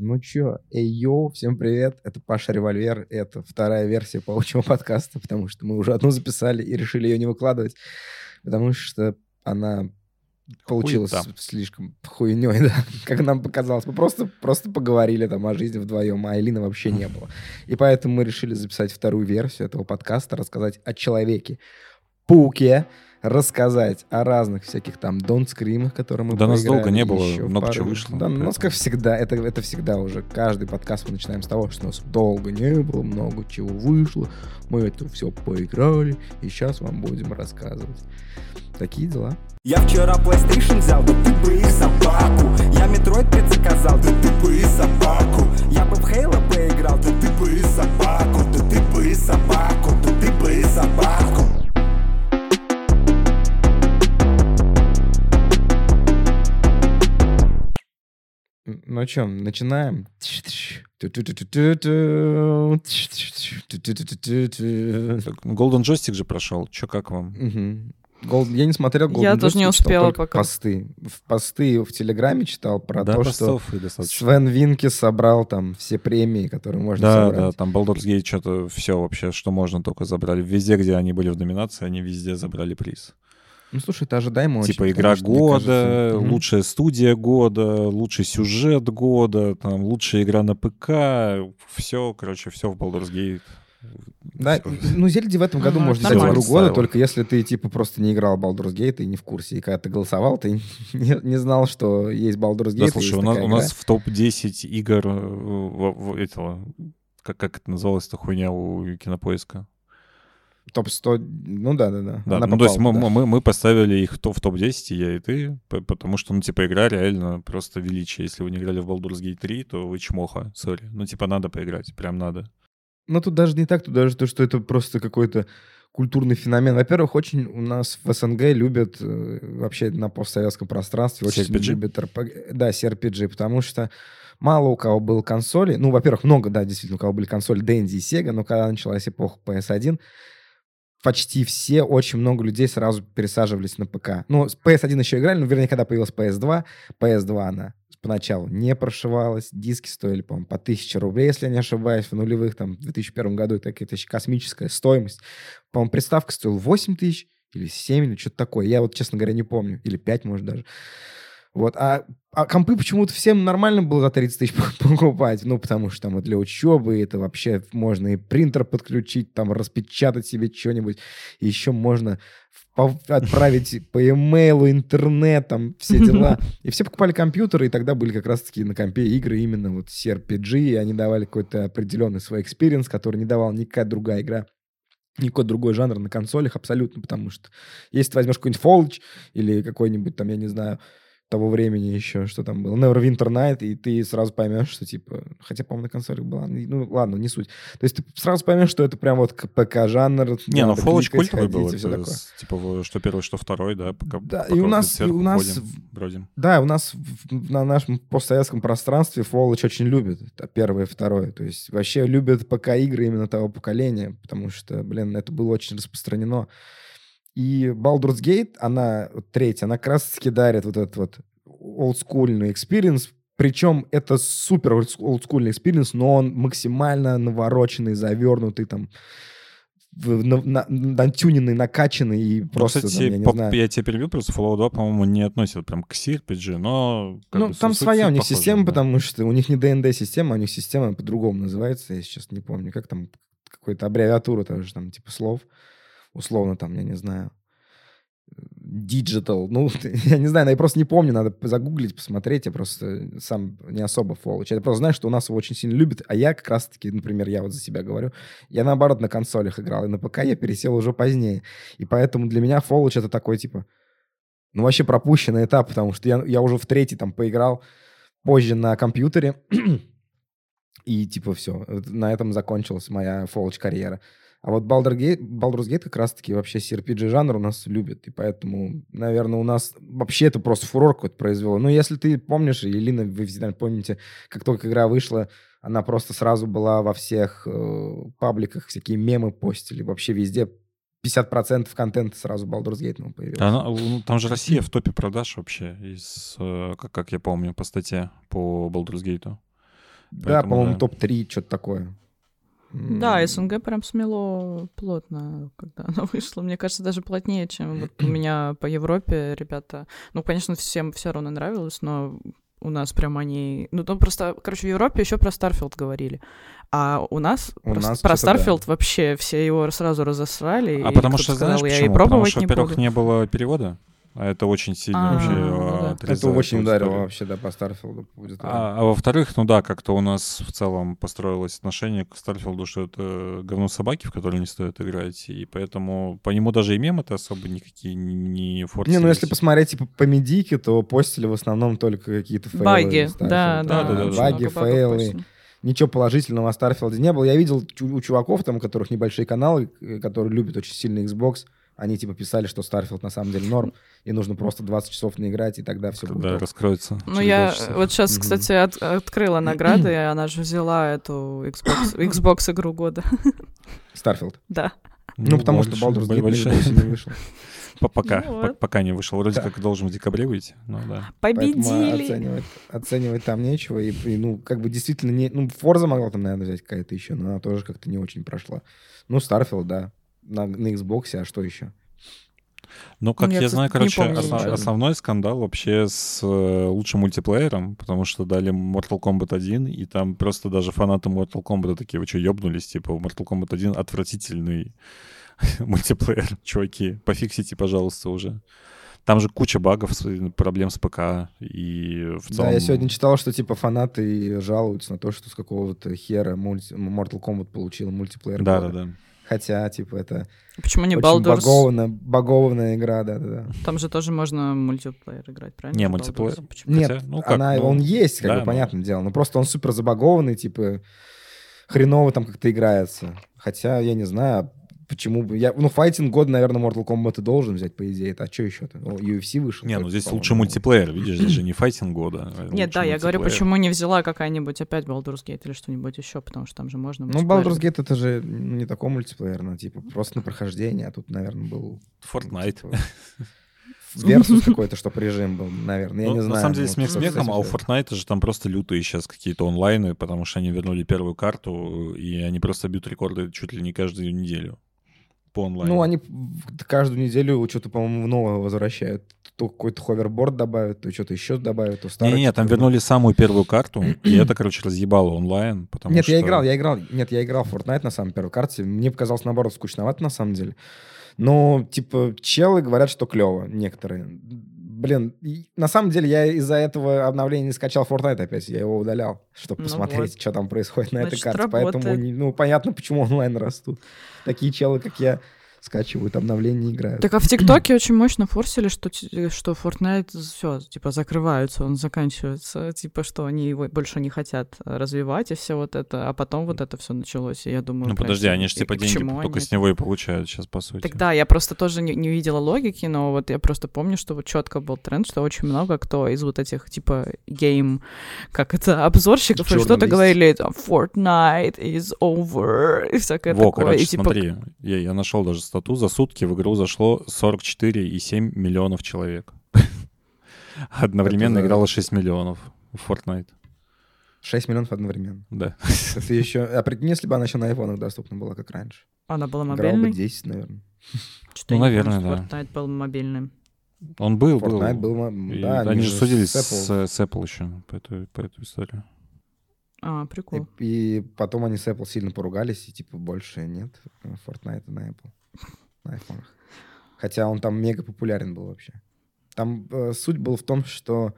Ну чё, эй, йоу, всем привет, это Паша Револьвер, это вторая версия паучьего подкаста, потому что мы уже одну записали и решили ее не выкладывать, потому что она получилась Хуета. слишком хуйней, да, как нам показалось. Мы просто, просто поговорили там о жизни вдвоем, а Элины вообще не было. И поэтому мы решили записать вторую версию этого подкаста, рассказать о человеке, пауке, рассказать о разных всяких там Don't Scream, которые мы Да нас долго не было, еще много пару- чего вышло, Да, у нас как всегда, это, это всегда уже. Каждый подкаст мы начинаем с того, что у нас долго не было, много чего вышло, мы это все поиграли, и сейчас вам будем рассказывать. Такие дела. Я вчера PlayStation взял, да ты бы и собаку Я Metroid предзаказал, да ты бы и собаку Я бы в Halo поиграл, да ты бы и собаку Да ты бы и собаку, да ты бы и собаку Ну что, начинаем? Так, Golden Joystick же прошел. Че, как вам? Мгм. Гол- Я не смотрел Golden Я тоже не успела пока. посты. В посты в Телеграме читал про да, то, что. Свен Винки собрал там все премии, которые можно Да, собрать. да, там Baldur's Gate что-то все вообще, что можно, только забрали. Везде, где они были в номинации, они везде забрали приз. Ну, слушай, это ожидаемо очень, типа игра потому что, мне года, лучшая студия года, лучший сюжет года, там лучшая игра на ПК, все, короче, все в Baldur's Gate. Да, ну, Зельде в этом году Ага, можно взять нормально. игру года, только если ты, типа, просто не играл в Baldur's Gate и не в курсе. И когда ты голосовал, ты не, не знал, что есть Baldur's Gate. Да, слушай, у нас, у игра. нас в топ-10 игр э, в- в- этого, как, как это называлось, эта хуйня у кинопоиска? Топ-100, ну да-да-да. Да, Она ну, то есть мы, попала, да. мы, мы поставили их в топ- в топ-10, и я и ты, потому что, ну, типа, игра реально просто величие. Если вы не играли в Baldur's Gate 3, то вы чмоха, сори. Ну, типа, надо поиграть, прям надо. Ну, тут даже не так, тут даже то, что это просто какой-то культурный феномен. Во-первых, очень у нас в СНГ любят э, вообще на постсоветском пространстве очень CRPG? любят RPG, да, CRPG, потому что мало у кого было консоли. Ну, во-первых, много, да, действительно, у кого были консоли Dendy и Sega, но когда началась эпоха PS1, почти все, очень много людей сразу пересаживались на ПК. Ну, с PS1 еще играли, но, вернее, когда появилась PS2, PS2 она поначалу не прошивалась, диски стоили, по-моему, по 1000 рублей, если я не ошибаюсь, в нулевых, там, в 2001 году, это какая-то космическая стоимость. По-моему, приставка стоила 8 тысяч или 7, или что-то такое. Я вот, честно говоря, не помню. Или 5, может, даже. Вот. А, а компы почему-то всем нормально было за 30 тысяч покупать. Ну, потому что там и для учебы, это вообще можно и принтер подключить, там распечатать себе что-нибудь. И еще можно отправить по имейлу, интернет, там все дела. И все покупали компьютеры, и тогда были как раз-таки на компе игры именно вот CRPG, и они давали какой-то определенный свой experience, который не давал никакая другая игра никакой другой жанр на консолях абсолютно, потому что если ты возьмешь какой-нибудь Fallout или какой-нибудь там, я не знаю, того времени еще, что там было, Neverwinter Night, и ты сразу поймешь, что типа, хотя, по-моему, на консолях была, ну ладно, не суть. То есть ты сразу поймешь, что это прям вот ПК-жанр. Не, ну кликать, культовый был. такое. типа, что первый, что второй, да, пока, Да, пока и у нас- и у нас бродим. Да, у нас на нашем постсоветском пространстве Fallout очень любят. Это первое и второе. То есть вообще любят ПК-игры именно того поколения, потому что, блин, это было очень распространено. И Baldur's Gate, она, вот третья, она как раз-таки дарит вот этот вот олдскульный experience, причем это супер олдскульный experience, но он максимально навороченный, завернутый там, в- на- на- натюненный, накачанный и Ну, просто, кстати, там, я не по- знаю. я тебя перебил, просто Fallout 2, по-моему, не относят прям к CRPG, но... Ну, бы там своя у них похожа, система, да. потому что у них не ДНД-система, у них система по-другому называется, я сейчас не помню, как там, какая-то аббревиатура тоже, там, типа слов, условно там, я не знаю, digital, ну, я не знаю, я просто не помню, надо загуглить, посмотреть, я просто сам не особо Fallout. Я просто знаю, что у нас его очень сильно любят, а я как раз-таки, например, я вот за себя говорю, я наоборот на консолях играл, и на ПК я пересел уже позднее, и поэтому для меня Fallout это такой, типа, ну, вообще пропущенный этап, потому что я, я уже в третий там поиграл позже на компьютере, и типа все, на этом закончилась моя Fallout карьера. А вот Baldur's Gate, Baldur's Gate как раз-таки вообще CRPG жанр у нас любят, и поэтому, наверное, у нас вообще это просто фурор какой-то произвело. Ну, если ты помнишь, и Лина, вы всегда помните, как только игра вышла, она просто сразу была во всех э, пабликах, всякие мемы постили, вообще везде 50% контента сразу Baldur's Gate ну, появилось. Она- ну, там же Россия в топе продаж вообще, из, э, как, как я помню, по статье по Baldur's Gate. Да, Поэтому по-моему, да. топ-3, что-то такое. Да, СНГ прям смело плотно, когда она вышла. Мне кажется, даже плотнее, чем вот у меня по Европе ребята. Ну, конечно, всем все равно нравилось, но у нас прям они... Ну, там просто, короче, в Европе еще про Starfield говорили. А у нас, У про, нас про что-то да. Starfield вообще все его сразу засрали. А и потому что, сказал, знаешь, я почему? и пробовать Потому что, во-первых, не было перевода, это очень сильно А, вообще ну а, да. отрезает Это очень ударило вообще, да, по Starfield у. будет, да. А, а во-вторых, ну да, как-то у нас в целом построилось отношение к Starfield у, что это говно собаки, в которые не стоит играть, и поэтому по нему даже и мемы-то особо никакие не Не, форсились. ну если посмотреть типа по медийке, то постили в основном только какие-то фейлы. Баги, да, Да, да. Баги, фейлы. Ничего положительного о Starfield е не было. Я видел у чуваков, там, у которых небольшие каналы, э, которые любят очень сильно Xbox, они типа писали, что Starfield на самом деле норм, и нужно просто 20 часов наиграть, и тогда все будет. Да, раскроется. Ну, я вот сейчас, кстати, от- открыла награды, и она же взяла эту Xbox, Xbox игру года. Starfield. Да. Ну, потому что Baldur's Gate не вышел. По- Пока, Ну вот. пока не вышел. Вроде Да. как должен в декабре выйти, ну да. Поэтому Победили! оценивать, оценивать там нечего. И, и, ну, как бы действительно не... Ну, Forza могла там, наверное, взять какая-то еще, но она тоже как-то не очень прошла. Ну, Starfield, да. На, на Xbox, а что еще? Ну, как Я, я, знаю, короче, помню основ- ничего. основной скандал вообще с э, лучшим мультиплеером, потому что дали Mortal Kombat 1, и там просто даже фанаты Mortal Kombat такие, вы что, ёбнулись? Типа, Mortal Kombat 1 отвратительный мультиплеер, чуваки, пофиксите, пожалуйста, уже. Там же куча багов, с- проблем с ПК, и в целом... Да, я сегодня читал, что типа фанаты жалуются на то, что с какого-то хера мульти- Mortal Kombat получил мультиплеер. Да, года. да, да. Хотя, типа, это Почему не очень Baldur's? багованная, багованная игра, да-да-да. Там же тоже можно мультиплеер играть, правильно? Не, мультиплеер. Почему? Нет, Хотя, ну как, она, ну, он есть, как да, бы, ну. понятное дело. Но просто он супер забагованный, типа, хреново там как-то играется. Хотя, я не знаю, почему бы... Я, ну, файтинг год, наверное, Mortal Kombat и должен взять, по идее. Это, а что еще-то? Ну, UFC вышел. Не, ну здесь лучше мультиплеер, видишь, здесь же не файтинг года. а Нет, да, я говорю, почему не взяла какая-нибудь опять Baldur's Gate или что-нибудь еще, потому что там же можно Ну, Baldur's Gate это же ну, не такой мультиплеер, ну, типа, просто на прохождение, а тут, наверное, был... Fortnite. типа, versus какой-то, чтоб режим был, наверное, я Ну, не знаю. На самом деле, ну, смех смехом, а у Fortnite же там просто лютые сейчас какие-то онлайны, потому что они вернули первую карту, и они просто бьют рекорды чуть ли не каждую неделю по онлайну. Ну, они каждую неделю что-то, по-моему, новое возвращают. То какой-то hoverboard добавят, то что-то еще добавят, то старое. Не-не, там вернули самую первую карту, и это, короче, разъебало онлайн, потому Нет, что... я играл, я играл. Нет, я играл в Fortnite на самой первой карте. Мне показалось, наоборот, скучновато на самом деле. Но, типа, челы говорят, что клево, некоторые. Блин, на самом деле я из-за этого обновления не скачал Fortnite опять. Я его удалял, чтобы Ну посмотреть, вот. что там происходит на этой Значит, карте. Поэтому, работает. не- ну, понятно, почему онлайн растут. Такие челы, как я, скачивают обновления и играют. Так а в ТикТоке очень мощно форсили, что, что Fortnite все, типа, закрываются, он заканчивается, типа, что они его больше не хотят развивать, и все вот это, а потом вот это все началось, и я думаю... Ну, подожди, они же и типа деньги только они с него и получают сейчас, по сути. Так да, я просто тоже не, не видела логики, но вот я просто помню, что вот четко был тренд, что очень много кто из вот этих типа гейм, как это, обзорщиков или что-то говорили, Fortnite is over, и всякое Во, такое. короче, и, типа, смотри, я, я нашел даже стату, за сутки в игру зашло 44,7 миллионов человек. Одновременно играло 6 миллионов в Fortnite. 6 миллионов одновременно. Да. Это еще... А прикинь, если бы она еще на айфонах доступна была, как раньше. Она была Играл бы мобильной? 10, наверное. Что-то я Ну, помню, наверное, что Fortnite был мобильным. Он был, был. Fortnite был... И Да, они же судились с с, Apple. с Apple еще по эту, по эту историю. А, прикол. И, и потом они с Apple сильно поругались, и типа больше нет Fortnite на Apple, на айфонах. Хотя он там мега популярен был вообще. Там э, суть была в том, что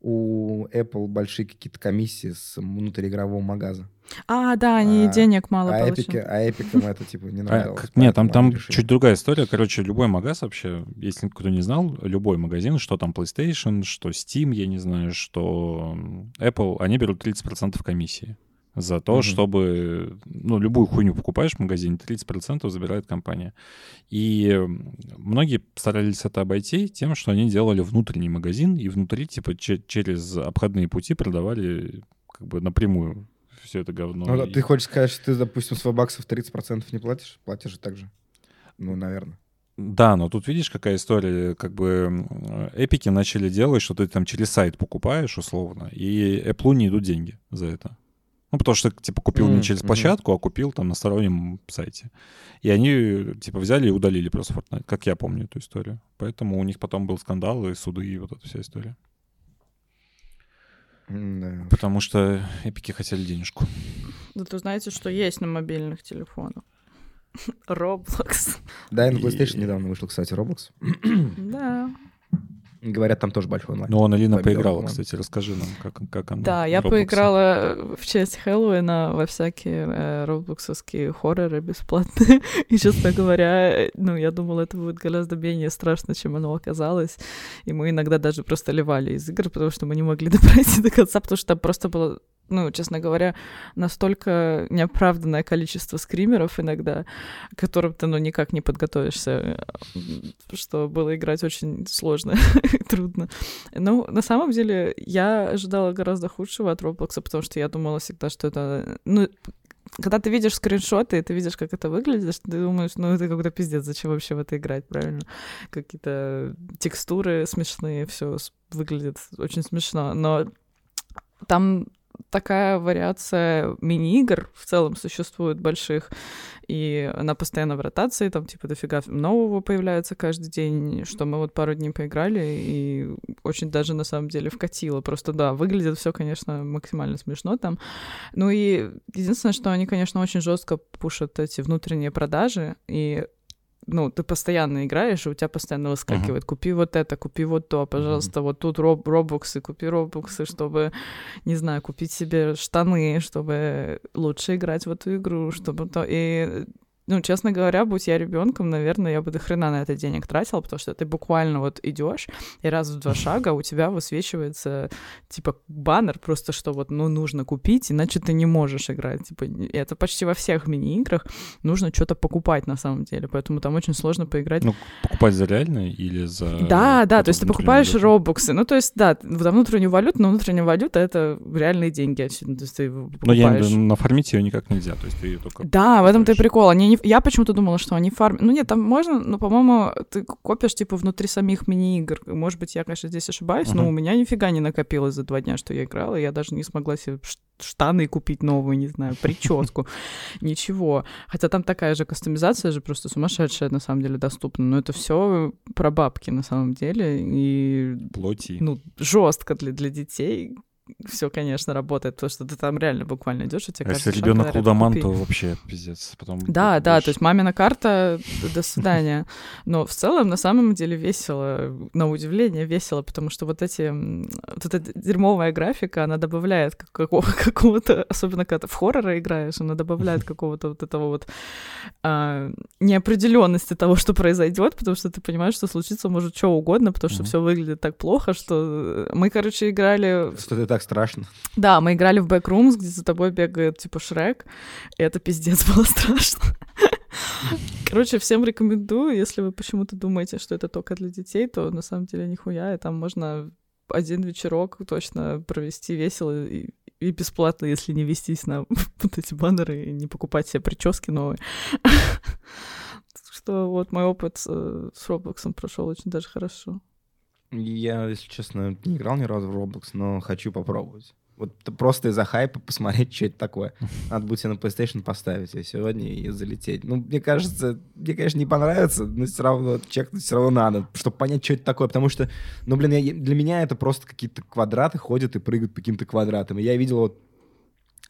у Apple большие какие-то комиссии с внутриигрового магаза. А, да, они А- денег мало А, получили. Epic, а Эпикам это типа не А, нравилось. нет, там, там решили- чуть другая история. Короче, любой магаз вообще, если кто не знал, любой магазин, что там PlayStation, что Steam, я не знаю, что Apple, они берут 30% комиссии за то, Мгм. чтобы, ну, любую хуйню покупаешь в магазине, 30% забирает компания. И м, многие старались это обойти тем, что они делали внутренний магазин, и внутри, типа, че- через обходные пути продавали как бы напрямую все это говно. Ну, да, И- ты хочешь сказать, что ты, допустим, с баксов 30% не платишь? Платишь же так же. Ну, наверное. Да, но тут видишь, какая история, как бы м, эпики начали делать, что ты там через сайт покупаешь условно, и Apple не идут деньги за это. Ну, потому что, типа, купил не Мгм, через площадку, а купил там на стороннем сайте. И они, типа, взяли и удалили просто Fortnite, как я помню эту историю. Поэтому у них потом был скандал и суды, и вот эта вся история. Да. Потому что эпики хотели денежку. Зато знаете, что есть на мобильных телефонах? Roblox. Да, и на PlayStation недавно вышел, кстати, Roblox. Да. Говорят, там тоже большой онлайн. Ну, он Алина поиграла, по-моему. кстати, расскажи нам, как, как она. Да, я поиграла в честь Хэллоуина во всякие э, роблоксовские хорроры бесплатные. И, честно говоря, ну, я думала, это будет гораздо менее страшно, чем оно оказалось. И мы иногда даже просто ливали из игр, потому что мы не могли допройти до конца, потому что там просто было ну, честно говоря, настолько неоправданное количество скримеров иногда, к которым ты, ну, никак не подготовишься, э, что было играть очень сложно трудно. Ну, на самом деле, я ожидала гораздо худшего от Роблокса, потому что я думала всегда, что это... Ну, когда ты видишь скриншоты, и ты видишь, как это выглядит, ты думаешь, ну, это какой-то пиздец, зачем вообще в это играть, правильно? Какие-то текстуры смешные, все выглядит очень смешно, но там такая вариация мини-игр в целом существует больших, и она постоянно в ротации, там типа дофига нового появляется каждый день, что мы вот пару дней поиграли, и очень даже на самом деле вкатило. Просто да, выглядит все, конечно, максимально смешно там. Ну и единственное, что они, конечно, очень жестко пушат эти внутренние продажи, и ну, ты постоянно играешь, и у тебя постоянно выскакивает, купи вот это, купи вот то, пожалуйста, вот тут роб робоксы, купи робоксы, чтобы, не знаю, купить себе штаны, чтобы лучше играть в эту игру, чтобы то... И ну, честно говоря, будь я ребенком, наверное, я бы до хрена на это денег тратила, потому что ты буквально вот идешь, и раз в два шага у тебя высвечивается, типа, баннер просто, что вот, ну, нужно купить, иначе ты не можешь играть. Типа, это почти во всех мини-играх нужно что-то покупать на самом деле, поэтому там очень сложно поиграть. Ну, покупать за реальные или за... Да, да, то есть ты покупаешь валюту? робоксы. Ну, то есть, да, за внутреннюю валюту, но внутренняя валюта — это реальные деньги, очевидно. То есть ты Но покупаешь... я в виду, нафармить ее никак нельзя, то есть ты ее только... Да, в этом то и покупаешь. прикол. Они не... Я почему-то думала, что они фармят. Ну нет, там можно, но, по-моему, ты копишь, типа, внутри самих мини-игр. Может быть, я, конечно, здесь ошибаюсь, но Мгм. у меня нифига не накопилось за два дня, что я играла. Я даже не смогла себе штаны купить новую, не знаю, прическу. Ничего. Хотя там такая же кастомизация же просто сумасшедшая, на самом деле, доступна. Но это все про бабки, на самом деле. И Плоти. ну, жестко для, для детей. Все, конечно, работает, потому что ты там реально буквально идешь, и тебе А если каждый шаг ребенок лудоман, то вообще пиздец. Потом Да, ты да, то есть мамина карта, до свидания. Но в целом, на самом деле, весело, на удивление весело, потому что вот эти, вот эта дерьмовая графика, она добавляет как- какого- какого-то, особенно когда ты в хорроры играешь, она добавляет какого-то вот этого вот а, неопределенности того, что произойдет, потому что ты понимаешь, что случится может что угодно, потому что все выглядит так плохо, что мы, короче, играли Что это так страшно. да, мы играли в Backrooms, где за тобой бегает, типа, Шрек, и это пиздец было страшно. Короче, всем рекомендую, если вы почему-то думаете, что это только для детей, то на самом деле нихуя, и там можно один вечерок точно провести весело и, и бесплатно, если не вестись на вот эти баннеры и не покупать себе прически новые. Так Что вот мой опыт э, с Роблоксом прошел очень даже хорошо. Я, если честно, не играл ни разу в Roblox, но хочу попробовать. Вот просто из-за хайпа посмотреть, что это такое. Надо будет себе на PlayStation поставить ее сегодня и залететь. Ну, мне кажется, мне, конечно, не понравится, но все равно чекнуть все равно надо, чтобы понять, что это такое. Потому что, ну, блин, я- для меня это просто какие-то квадраты ходят и прыгают по каким-то квадратам. И я видел вот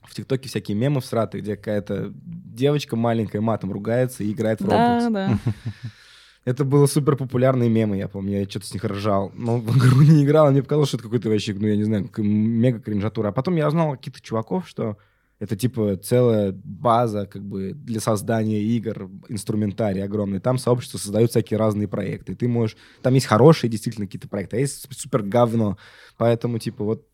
в ТикТоке всякие мемы всратые, где какая-то девочка маленькая матом ругается и играет в Roblox. Да, да. Это было супер популярные мемы, я помню, я что-то с них ржал. Но в игру не играл, а мне показалось, что это какой-то вообще, ну, я не знаю, мега кринжатура. А потом я узнал каких-то чуваков, что это типа целая база как бы для создания игр, инструментарий огромный. Там сообщество создают всякие разные проекты. Ты можешь... Там есть хорошие действительно какие-то проекты, а есть супер говно. Поэтому типа вот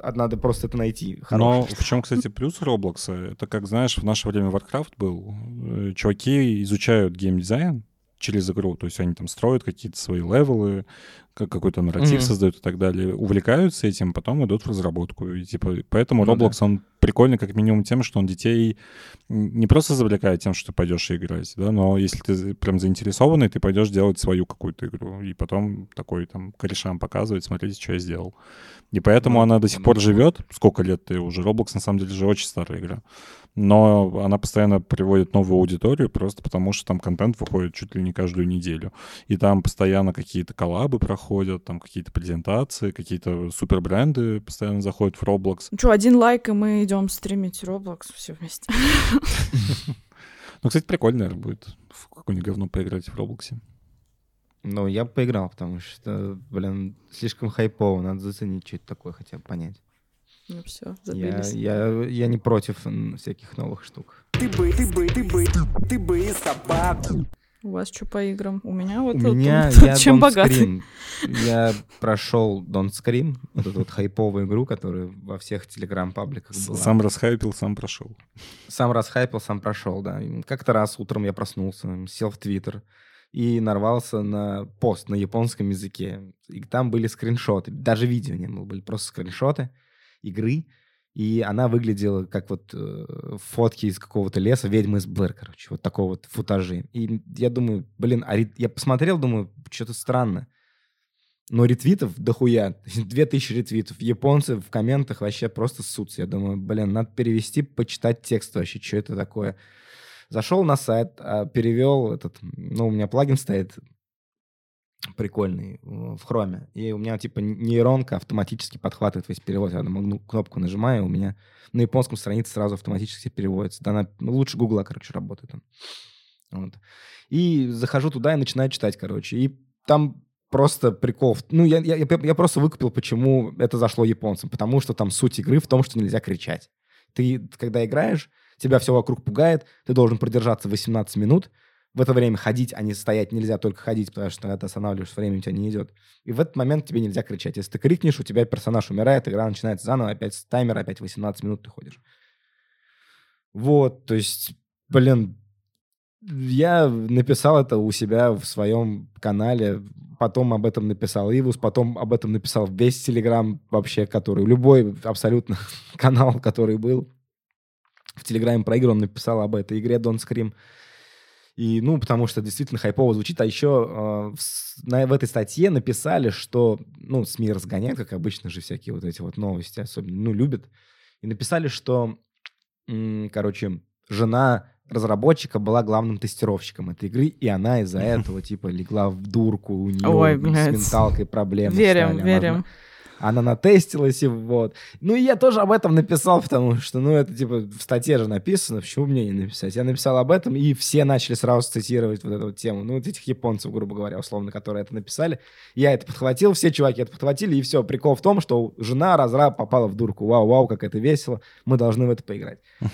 надо просто это найти. Но Хорошее. в чем, кстати, плюс Роблокса? Это, как знаешь, в наше время Warcraft был. э, Чуваки изучают геймдизайн через игру, то есть они там строят какие-то свои левелы, как какой-то нарратив Мгм. создают и так далее, увлекаются этим, потом идут в разработку. И, типа, поэтому Ну да. Roblox, он прикольный как минимум тем, что он детей не просто завлекает тем, что ты пойдешь играть, да, но если ты прям заинтересованный, ты пойдешь делать свою какую-то игру, и потом такой там корешам показывать, смотрите, что я сделал. И поэтому Ну, она до сих ну, пор да. живет. Сколько лет ты уже? Roblox на самом деле же очень старая игра. Но она постоянно приводит новую аудиторию, просто потому что там контент выходит чуть ли не каждую неделю. И там постоянно какие-то коллабы проходят, там какие-то презентации, какие-то супербренды постоянно заходят в Roblox. Ну что, один лайк, и мы идем стримить Roblox все вместе. Ну, кстати, прикольно, наверное, будет в какое-нибудь говно поиграть в Роблоксе. Ну, я бы поиграл, потому что, блин, слишком хайпово, надо заценить, что это такое, хотя бы понять. Ну все, Я, забились. я, я не против всяких новых штук. Ты бы, ты бы, ты бы, ты бы и собаку. У вас что по играм? У меня вот У меня тут я чем богатый. Я прошел Don't Scream, вот эту вот хайповую игру, которая во всех телеграм-пабликах была. Сам расхайпил, сам прошел. Сам расхайпил, сам прошел, да. Как-то раз утром я проснулся, сел в Твиттер и нарвался на пост на японском языке. И там были скриншоты, даже видео не было, были просто скриншоты игры. И она выглядела как вот э, фотки из какого-то леса, ведьмы из Блэр, короче, вот такого вот футажи. И я думаю, блин, а я посмотрел, думаю, что-то странно. Но ретвитов дохуя, 2000 ретвитов. Японцы в комментах вообще просто ссутся. Я думаю, блин, надо перевести, почитать текст вообще, что это такое. Зашел на сайт, а, перевел этот, ну, у меня плагин стоит прикольный в хроме. И у меня типа нейронка автоматически подхватывает весь перевод. Я ну, кнопку нажимаю, у меня на японском странице сразу автоматически переводится. Да, она ну, лучше Гугла, короче, работает он. Вот. И захожу туда и начинаю читать, короче. И там просто прикол. Ну, я, я я просто выкупил, почему это зашло японцам. Потому что там суть игры в том, что нельзя кричать. Ты, когда играешь, тебя все вокруг пугает, ты должен продержаться 18 минут, в это время ходить, а не стоять нельзя, только ходить, потому что когда ты останавливаешь, время у тебя не идет. И в этот момент тебе нельзя кричать. Если ты крикнешь, у тебя персонаж умирает, игра начинается заново, опять с таймера, опять 18 минут ты ходишь. Вот, то есть, блин, я написал это у себя в своем канале, потом об этом написал Ивус, потом об этом написал весь Телеграм вообще, который, любой абсолютно канал, который был в Телеграме про игру, он написал об этой игре Don't Scream. И, ну, потому что действительно хайпово звучит. А еще э, в, на, в этой статье написали, что, ну, СМИ разгоняют, как обычно же, всякие вот эти вот новости, особенно, ну, любят. И написали, что, м, короче, жена разработчика была главным тестировщиком этой игры, и она из-за этого, типа, легла в дурку, у нее Ой, с менталкой проблемы Верим, стали. Верим. она натестилась, и вот. Ну, и я тоже об этом написал, потому что, ну, это, типа, в статье же написано, почему мне не написать? Я написал об этом, и все начали сразу цитировать вот эту вот тему. Ну, вот этих японцев, грубо говоря, условно, которые это написали. Я это подхватил, все чуваки это подхватили, и все. Прикол в том, что жена разраб попала в дурку. Вау-вау, как это весело. Мы должны в это поиграть.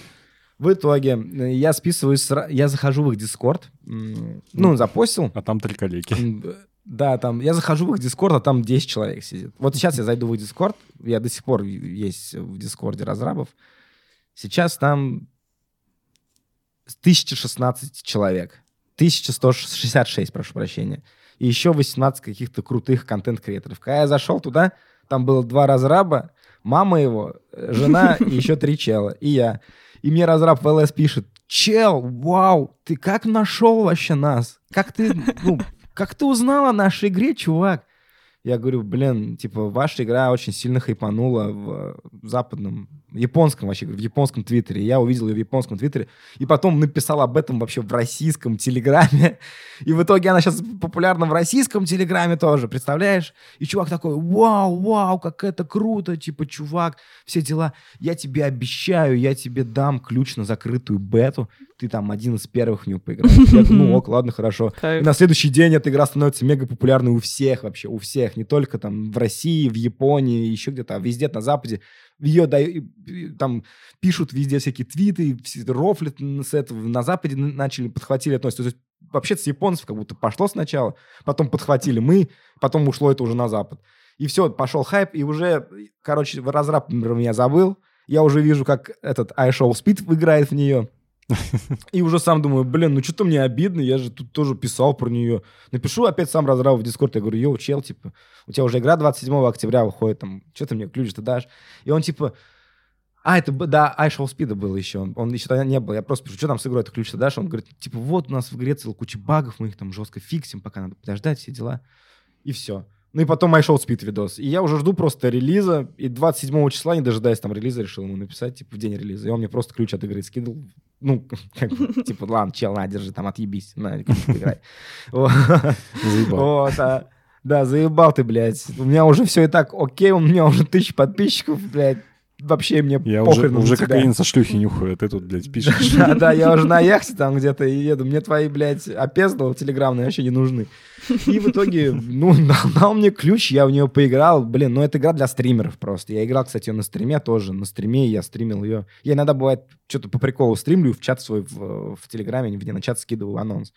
В итоге э, я списываюсь, я захожу в их Дискорд, ну, запостил, А там три коллеги. Да, там, я захожу в их Дискорд, а там 10 человек сидит. Вот сейчас я зайду в их Дискорд, я до сих пор есть в Дискорде разрабов. Сейчас там 1016 человек. 1166, прошу прощения. И еще 18 каких-то крутых контент-креаторов. Когда я зашел туда, там было два разраба, мама его, э, жена и еще три чела, и я. И мне разраб в ЛС пишет, чел, вау, ты как нашел вообще нас? Как ты, ну, как ты узнал о нашей игре, чувак? Я говорю, блин, типа, ваша игра очень сильно хайпанула в, в западном, японском вообще, в японском твиттере. Я увидел ее в японском твиттере, и потом написал об этом вообще в российском телеграме. И в итоге она сейчас популярна в российском телеграме тоже, представляешь? И чувак такой, вау, вау, как это круто, типа, чувак, все дела. Я тебе обещаю, я тебе дам ключ на закрытую бету, ты там один из первых в нее поиграешь. Я говорю, ну ок, ладно, хорошо. И на следующий день эта игра становится мега популярной у всех вообще, у всех. Не только там в России, в Японии, еще где-то, а везде на Западе. Ее да, там пишут везде всякие твиты, рофлят с этого. На Западе начали, подхватили относятся. То есть вообще с японцев как будто пошло сначала, потом подхватили мы, потом ушло это уже на Запад. И все, пошел хайп, и уже, короче, разраб меня забыл. Я уже вижу, как этот iShow Speed играет в нее. И уже сам думаю, блин, ну что-то мне обидно, я же тут тоже писал про нее. Напишу опять сам разраб в Дискорд, я говорю, йоу, чел, типа, у тебя уже игра 27 октября выходит, там, что ты мне ключ-то дашь? И он типа, А, это, да, iShow Speed был еще. Он, он еще тогда не был. Я просто пишу, что там с игрой ты ключ дашь? Он говорит, типа, вот у нас в игре целая куча багов, мы их там жестко фиксим, пока надо подождать, все дела. И все. Ну и потом iShow Speed видос. И я уже жду просто релиза. И 27 числа, не дожидаясь там релиза, решил ему написать, типа, в день релиза. И он мне просто ключ от игры скинул. Ну, как бы, типа, ладно, чел, на, держи, там, отъебись, на, играй. Заебал. Вот, а- Да, заебал ты, блядь. У меня уже все и так окей, у меня уже тысяча подписчиков, блядь. Вообще мне Я уже, похрен на уже тебя. кокаин со шлюхи нюхаю, а ты тут, блядь, пишешь. Да, да, я уже на яхте там где-то и еду. Мне твои, блядь, опездал телеграммные вообще не нужны. И в итоге, ну, дал, дал мне ключ, я в нее поиграл. Блин, ну это игра для стримеров просто. Я играл, кстати, ее на стриме тоже. На стриме я стримил ее. Я иногда, бывает, что-то по приколу стримлю, в чат свой в, в Телеграме, где на чат скидываю анонс.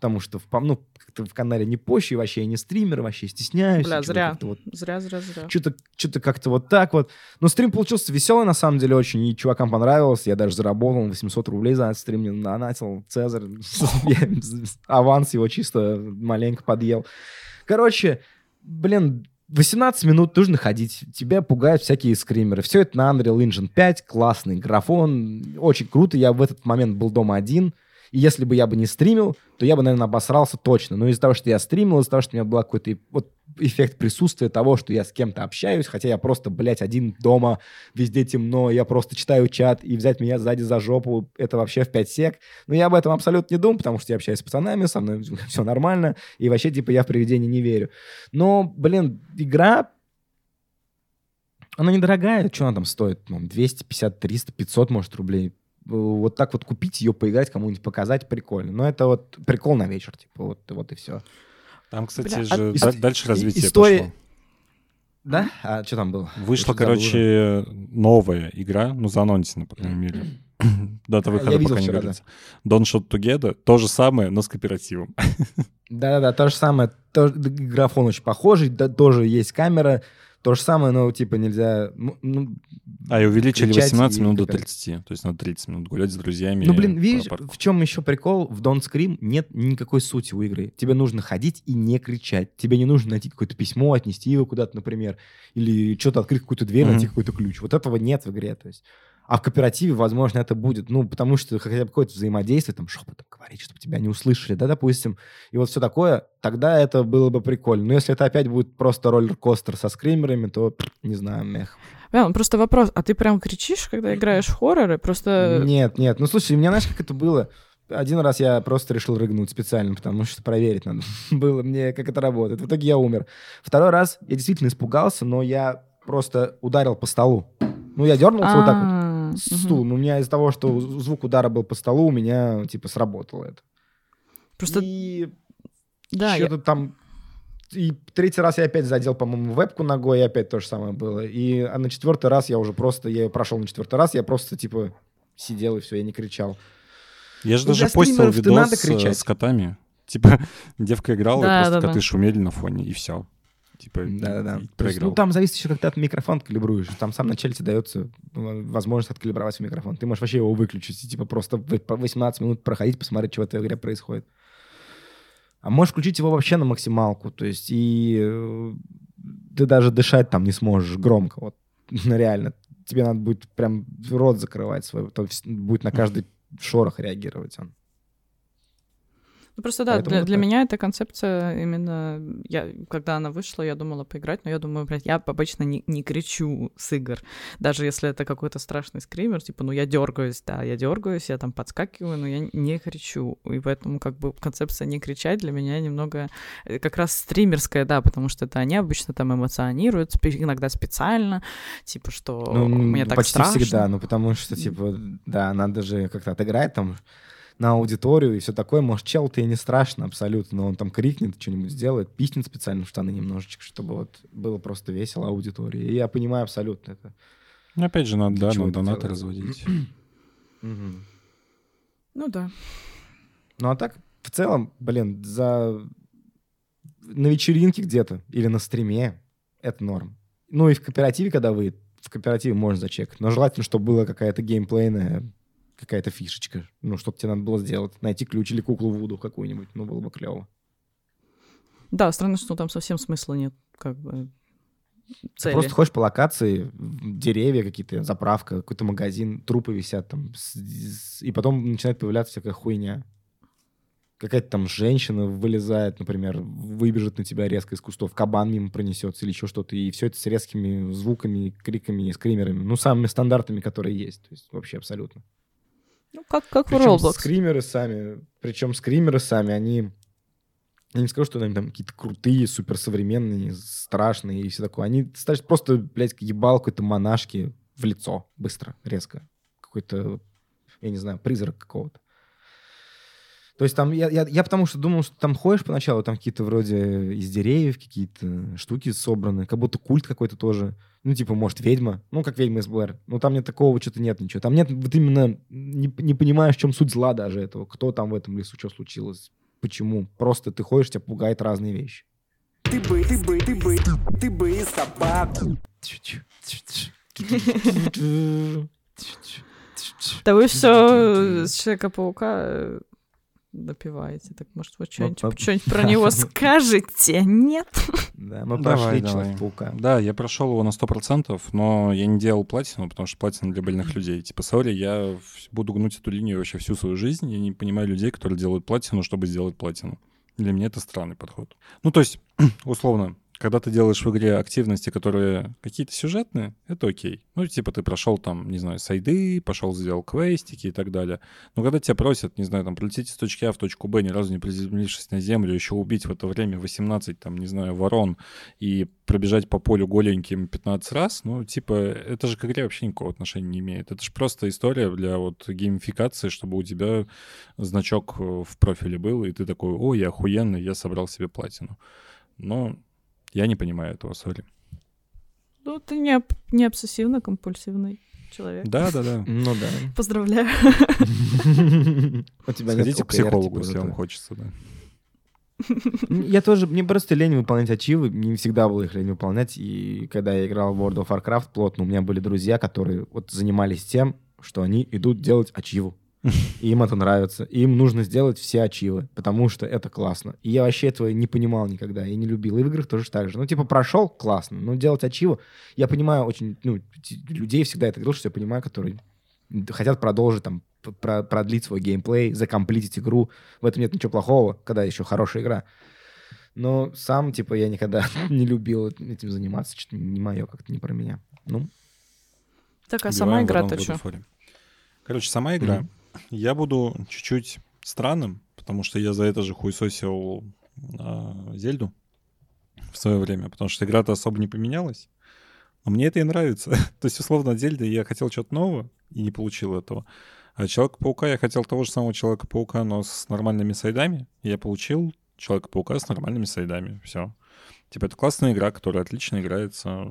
Потому что в, ну, в канале не позже, вообще я не стример, вообще стесняюсь. Бля, зря. вот Зря, зря, зря. что-то что как-то вот так вот. Но стрим получился веселый, на самом деле, очень. И чувакам понравилось. Я даже заработал 800 рублей за этот стрим. Мне донатил Цезарь. Аванс его чисто маленько подъел. Короче, блин, 18 минут нужно ходить. Тебя пугают всякие скримеры. Все это на Unreal Engine 5. Классный графон. Очень круто. Я в этот момент был дома один. И если бы я бы не стримил, то я бы, наверное, обосрался точно. Но из-за того, что я стримил, из-за того, что у меня был какой-то вот эффект присутствия того, что я с кем-то общаюсь, хотя я просто, блядь, один дома, везде темно, я просто читаю чат, и взять меня сзади за жопу, это вообще в 5 сек. Но я об этом абсолютно не думаю, потому что я общаюсь с пацанами, со мной все нормально, и вообще, типа, я в привидения не верю. Но, блин, игра, она недорогая, что она там стоит? Ну, 250, 300, 500, может, рублей. Вот так вот купить ее, поиграть, кому-нибудь показать, прикольно. Но это вот прикол на вечер, типа, вот, вот и все. Там, кстати, Бля, же а- да- ис- дальше развитие история- пошло. Да? А что там было? Вышла, короче, новая игра, ну, заанонсена, по крайней мере. Дата выхода пока не вчера, да. говорится. Don't Shot Together. То же самое, но с кооперативом. Да-да-да, то же самое. То- графон очень похожий, да, тоже есть камера. То же самое, но типа нельзя... Ну, А, и увеличили кричать 18 и минут до какая-то- 30. То есть на 30 минут гулять с друзьями. Ну, блин, видишь, в чем еще прикол? В Don't Scream нет никакой сути у игры. Тебе нужно ходить и не кричать. Тебе не нужно найти какое-то письмо, отнести его куда-то, например, или что-то открыть какую-то дверь, Мгм. найти какой-то ключ. Вот этого нет в игре. То есть. А в кооперативе, возможно, это будет, ну, потому что хотя бы какое-то взаимодействие, там, шепотом говорить, чтобы тебя не услышали, да, допустим, и вот все такое, тогда это было бы прикольно. Но если это опять будет просто роллер-костер со скримерами, то, не знаю, мех. Ну просто вопрос, а ты прям кричишь, когда играешь в хорроры? Просто... Нет, нет. Ну, слушай, у меня, знаешь, как это было? Один раз я просто решил рыгнуть специально, потому что проверить надо было мне, как это работает. В итоге я умер. Второй раз я действительно испугался, но я просто ударил по столу. Ну, я дернулся вот так вот. А, с мгм. стулом. У меня из-за того, что звук удара был по столу, у меня, типа, сработало это. Просто, И да, я- что-то там... И третий раз я опять задел, по-моему, вебку ногой, и опять то же самое было. И а на четвертый раз я уже просто... Я прошел на четвертый раз, я просто, типа, сидел и все, я не кричал. Я же Ну, даже постил ты надо видос э, кричать. с котами. Типа, девка играла, Да, и просто да, коты да. шумели на фоне, и все. Типа, Да-да-да. есть, проиграл. Ну, там зависит еще, как ты от микрофон калибруешь. Там в самом начале тебе дается э, возможность откалибровать свой микрофон. Ты можешь вообще его выключить и, типа, просто в- по 18 минут проходить, посмотреть, что в этой игре происходит. А можешь включить его вообще на максималку. То есть, и э, ты даже дышать там не сможешь громко. Вот, ну, реально. Тебе надо будет прям рот закрывать свой. То есть будет на каждый шорох реагировать он. Ну, просто да, Поэтому для, для меня эта концепция именно... Я, когда она вышла, я думала поиграть, но я думаю, блядь, я обычно не, не кричу с игр. Даже если это какой-то страшный скример, типа, ну, я дергаюсь, да, я дергаюсь, я там подскакиваю, но я не кричу. И поэтому как бы концепция не кричать для меня немного э, как раз стримерская, да, потому что это они обычно там эмоционируют, иногда специально, типа, что Ну, мне так почти страшно. всегда, ну потому что, типа, да, надо же как-то отыграть там на аудиторию и все такое. Может, чел-то и не страшно абсолютно, но он там крикнет, что-нибудь сделает, писнет специально в штаны немножечко, чтобы вот было просто весело аудитории. И я понимаю абсолютно это. Ну, опять же, надо, да, чего на это донаты делать? разводить. Ну да. Ну а так, в целом, блин, за... на вечеринке где-то или на стриме это норм. Ну и в кооперативе, когда вы в кооперативе можно зачекать. Но желательно, чтобы была какая-то геймплейная какая-то фишечка. Ну, что-то тебе надо было сделать. Найти ключ или куклу Вуду какую-нибудь. Ну, было бы клево. Да, странно, что там совсем смысла нет, как бы. цели. Просто ходишь по локации, деревья какие-то, заправка, какой-то магазин, трупы висят там, и потом начинает появляться всякая хуйня. Какая-то там женщина вылезает, например, выбежит на тебя резко из кустов, кабан мимо пронесется или еще что-то, и все это с резкими звуками, криками, скримерами, ну, самыми стандартами, которые есть, то есть вообще абсолютно. Ну, как, как в Причем Roblox. скримеры сами, причем скримеры сами, они, я не скажу, что они там какие-то крутые, суперсовременные, страшные и все такое. Они ставят просто, блядь, ебал какой-то монашки в лицо быстро, резко. Какой-то, я не знаю, призрак какого-то. То есть там, я, я, я потому что думал, что там ходишь поначалу, там какие-то вроде из деревьев какие-то штуки собраны, как будто культ какой-то тоже. Ну, типа, может, ведьма. Ну, как ведьма из Блэр. Ну, там нет такого, что-то нет ничего. Там нет вот именно... Не, не понимаешь, в чем суть зла даже этого. Кто там в этом лесу, что случилось. Почему? Просто ты ходишь, тебя пугает разные вещи. Ты бы, ты бы, ты бы, ты бы и собаку. Да вы все с Человека-паука допиваете. Так, может, вы что-нибудь про него скажете? Нет? Да, мы Давай, прошли давай. Человека-паука. Да, я прошел его на 100%, но я не делал платину, потому что платина для больных людей. Типа, сори, я буду гнуть эту линию вообще всю свою жизнь. Я не понимаю людей, которые делают платину, чтобы сделать платину. Для меня это странный подход. Ну, то есть, условно, когда ты делаешь в игре активности, которые какие-то сюжетные, это окей. Ну, типа ты прошел там, не знаю, сайды, пошел сделал квестики и так далее. Но когда тебя просят, не знаю, там, прилететь из точки А в точку Б, ни разу не приземлившись на землю, еще убить в это время 18, там, не знаю, ворон и пробежать по полю голеньким 15 раз, ну, типа, это же к игре вообще никакого отношения не имеет. Это же просто история для вот геймификации, чтобы у тебя значок э, в профиле был, и ты такой, о, я охуенный, я собрал себе платину. Но я не понимаю этого, сори. Ну, ты не, об- не обсессивно-компульсивный человек. Ну да. Поздравляю. У тебя нет Сходите к психологу, типа, если вам хочется, да. Я тоже, мне просто лень выполнять ачивы, не всегда было их лень выполнять, и когда я играл в World of Warcraft плотно, у меня были друзья, которые вот занимались тем, что они идут делать ачиву. Им это нравится. Им нужно сделать все ачивы, потому что это классно. И я вообще этого не понимал никогда, и не любил. И в играх тоже так же. Ну, типа, прошел, классно. Но делать ачиву, я понимаю очень, ну, людей всегда это говорил, что я понимаю, которые хотят продолжить там, про- продлить свой геймплей, закомплитить игру. В этом нет ничего плохого, когда еще хорошая игра. Но сам, типа, я никогда не любил этим заниматься. Что-то не мое, как-то не про меня. Ну, Так, а сама игра-то что? Короче, сама игра. Мгм. Я буду чуть-чуть странным, потому что я за это же хуесосил а, Зельду в свое время, потому что игра-то особо не поменялась. Но мне это и нравится. То есть, условно, от Зельды я хотел чего-то нового и не получил этого. А Человека-паука я хотел того же самого Человека-паука, но с нормальными сайдами. Я получил Человека-паука с нормальными сайдами. Все. Типа, это классная игра, которая отлично играется.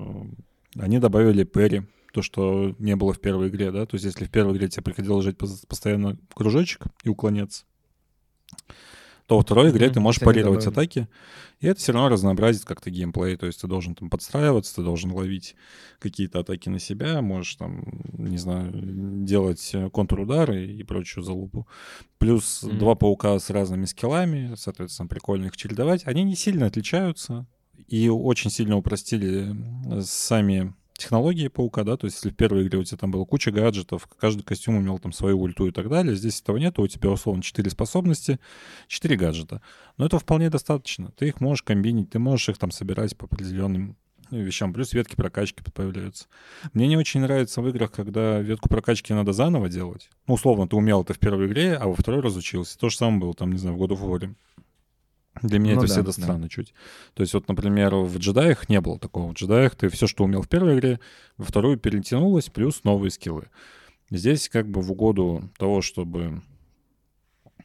Они добавили Перри, то, что не было в первой игре, да, то есть если в первой игре тебе приходилось поз- постоянно кружочек и уклоняться, то во второй игре Мгм, ты можешь это парировать атаки, и это все равно разнообразит как-то геймплей, то есть ты должен там подстраиваться, ты должен ловить какие-то атаки на себя, можешь там, не знаю, делать э, контрудары и прочую залупу. Плюс Мгм. два паука с разными скиллами, соответственно, прикольно их чередовать. Они не сильно отличаются и очень сильно упростили э, сами технологии паука, да, то есть если в первой игре у тебя там было куча гаджетов, каждый костюм имел там свою ульту и так далее, здесь этого нет, у тебя условно 4 способности, 4 гаджета. Но это вполне достаточно. Ты их можешь комбинить, ты можешь их там собирать по определенным ну, вещам. Плюс ветки прокачки появляются. Мне не очень нравится в играх, когда ветку прокачки надо заново делать. Ну, условно, ты умел это в первой игре, а во второй разучился. То же самое было там, не знаю, в God of War. Для меня Ну это да, всегда да. странно чуть. То есть вот, например, в джедаях не было такого. В джедаях ты все, что умел в первой игре, во вторую перетянулось, плюс новые скиллы. Здесь как бы в угоду того, чтобы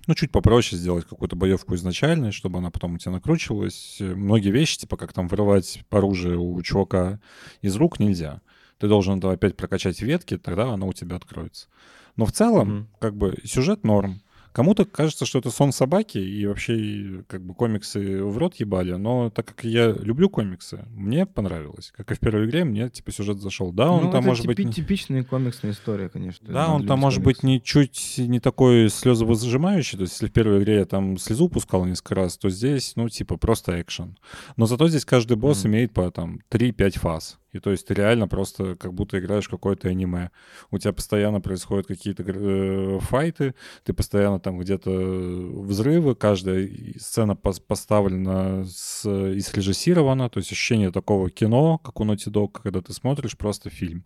ну, чуть попроще сделать какую-то боевку изначально, чтобы она потом у тебя накручивалась. Многие вещи, типа как там вырывать оружие у чувака из рук, нельзя. Ты должен это опять прокачать ветки, тогда оно у тебя откроется. Но в целом, Мгм. как бы, сюжет норм. Кому-то кажется, что это сон собаки, и вообще как бы комиксы в рот ебали, но так как я люблю комиксы, мне понравилось. Как и в первой игре, мне типа сюжет зашел. Да, он Ну, там это может типи- быть... типичная комиксная история, конечно. Да, он там может быть комиксы. не чуть не такой слезовыжимающий. То есть, если в первой игре я там слезу пускал несколько раз, то здесь, ну, типа, просто экшен. Но зато здесь каждый босс Мгм. имеет по там 3-5 фаз. И то есть ты реально просто как будто играешь какое-то аниме. У тебя постоянно происходят какие-то э, файты, ты постоянно там где-то взрывы, каждая сцена пос- поставлена с, и срежиссирована, то есть ощущение такого кино, как у Naughty Dog, когда ты смотришь просто фильм.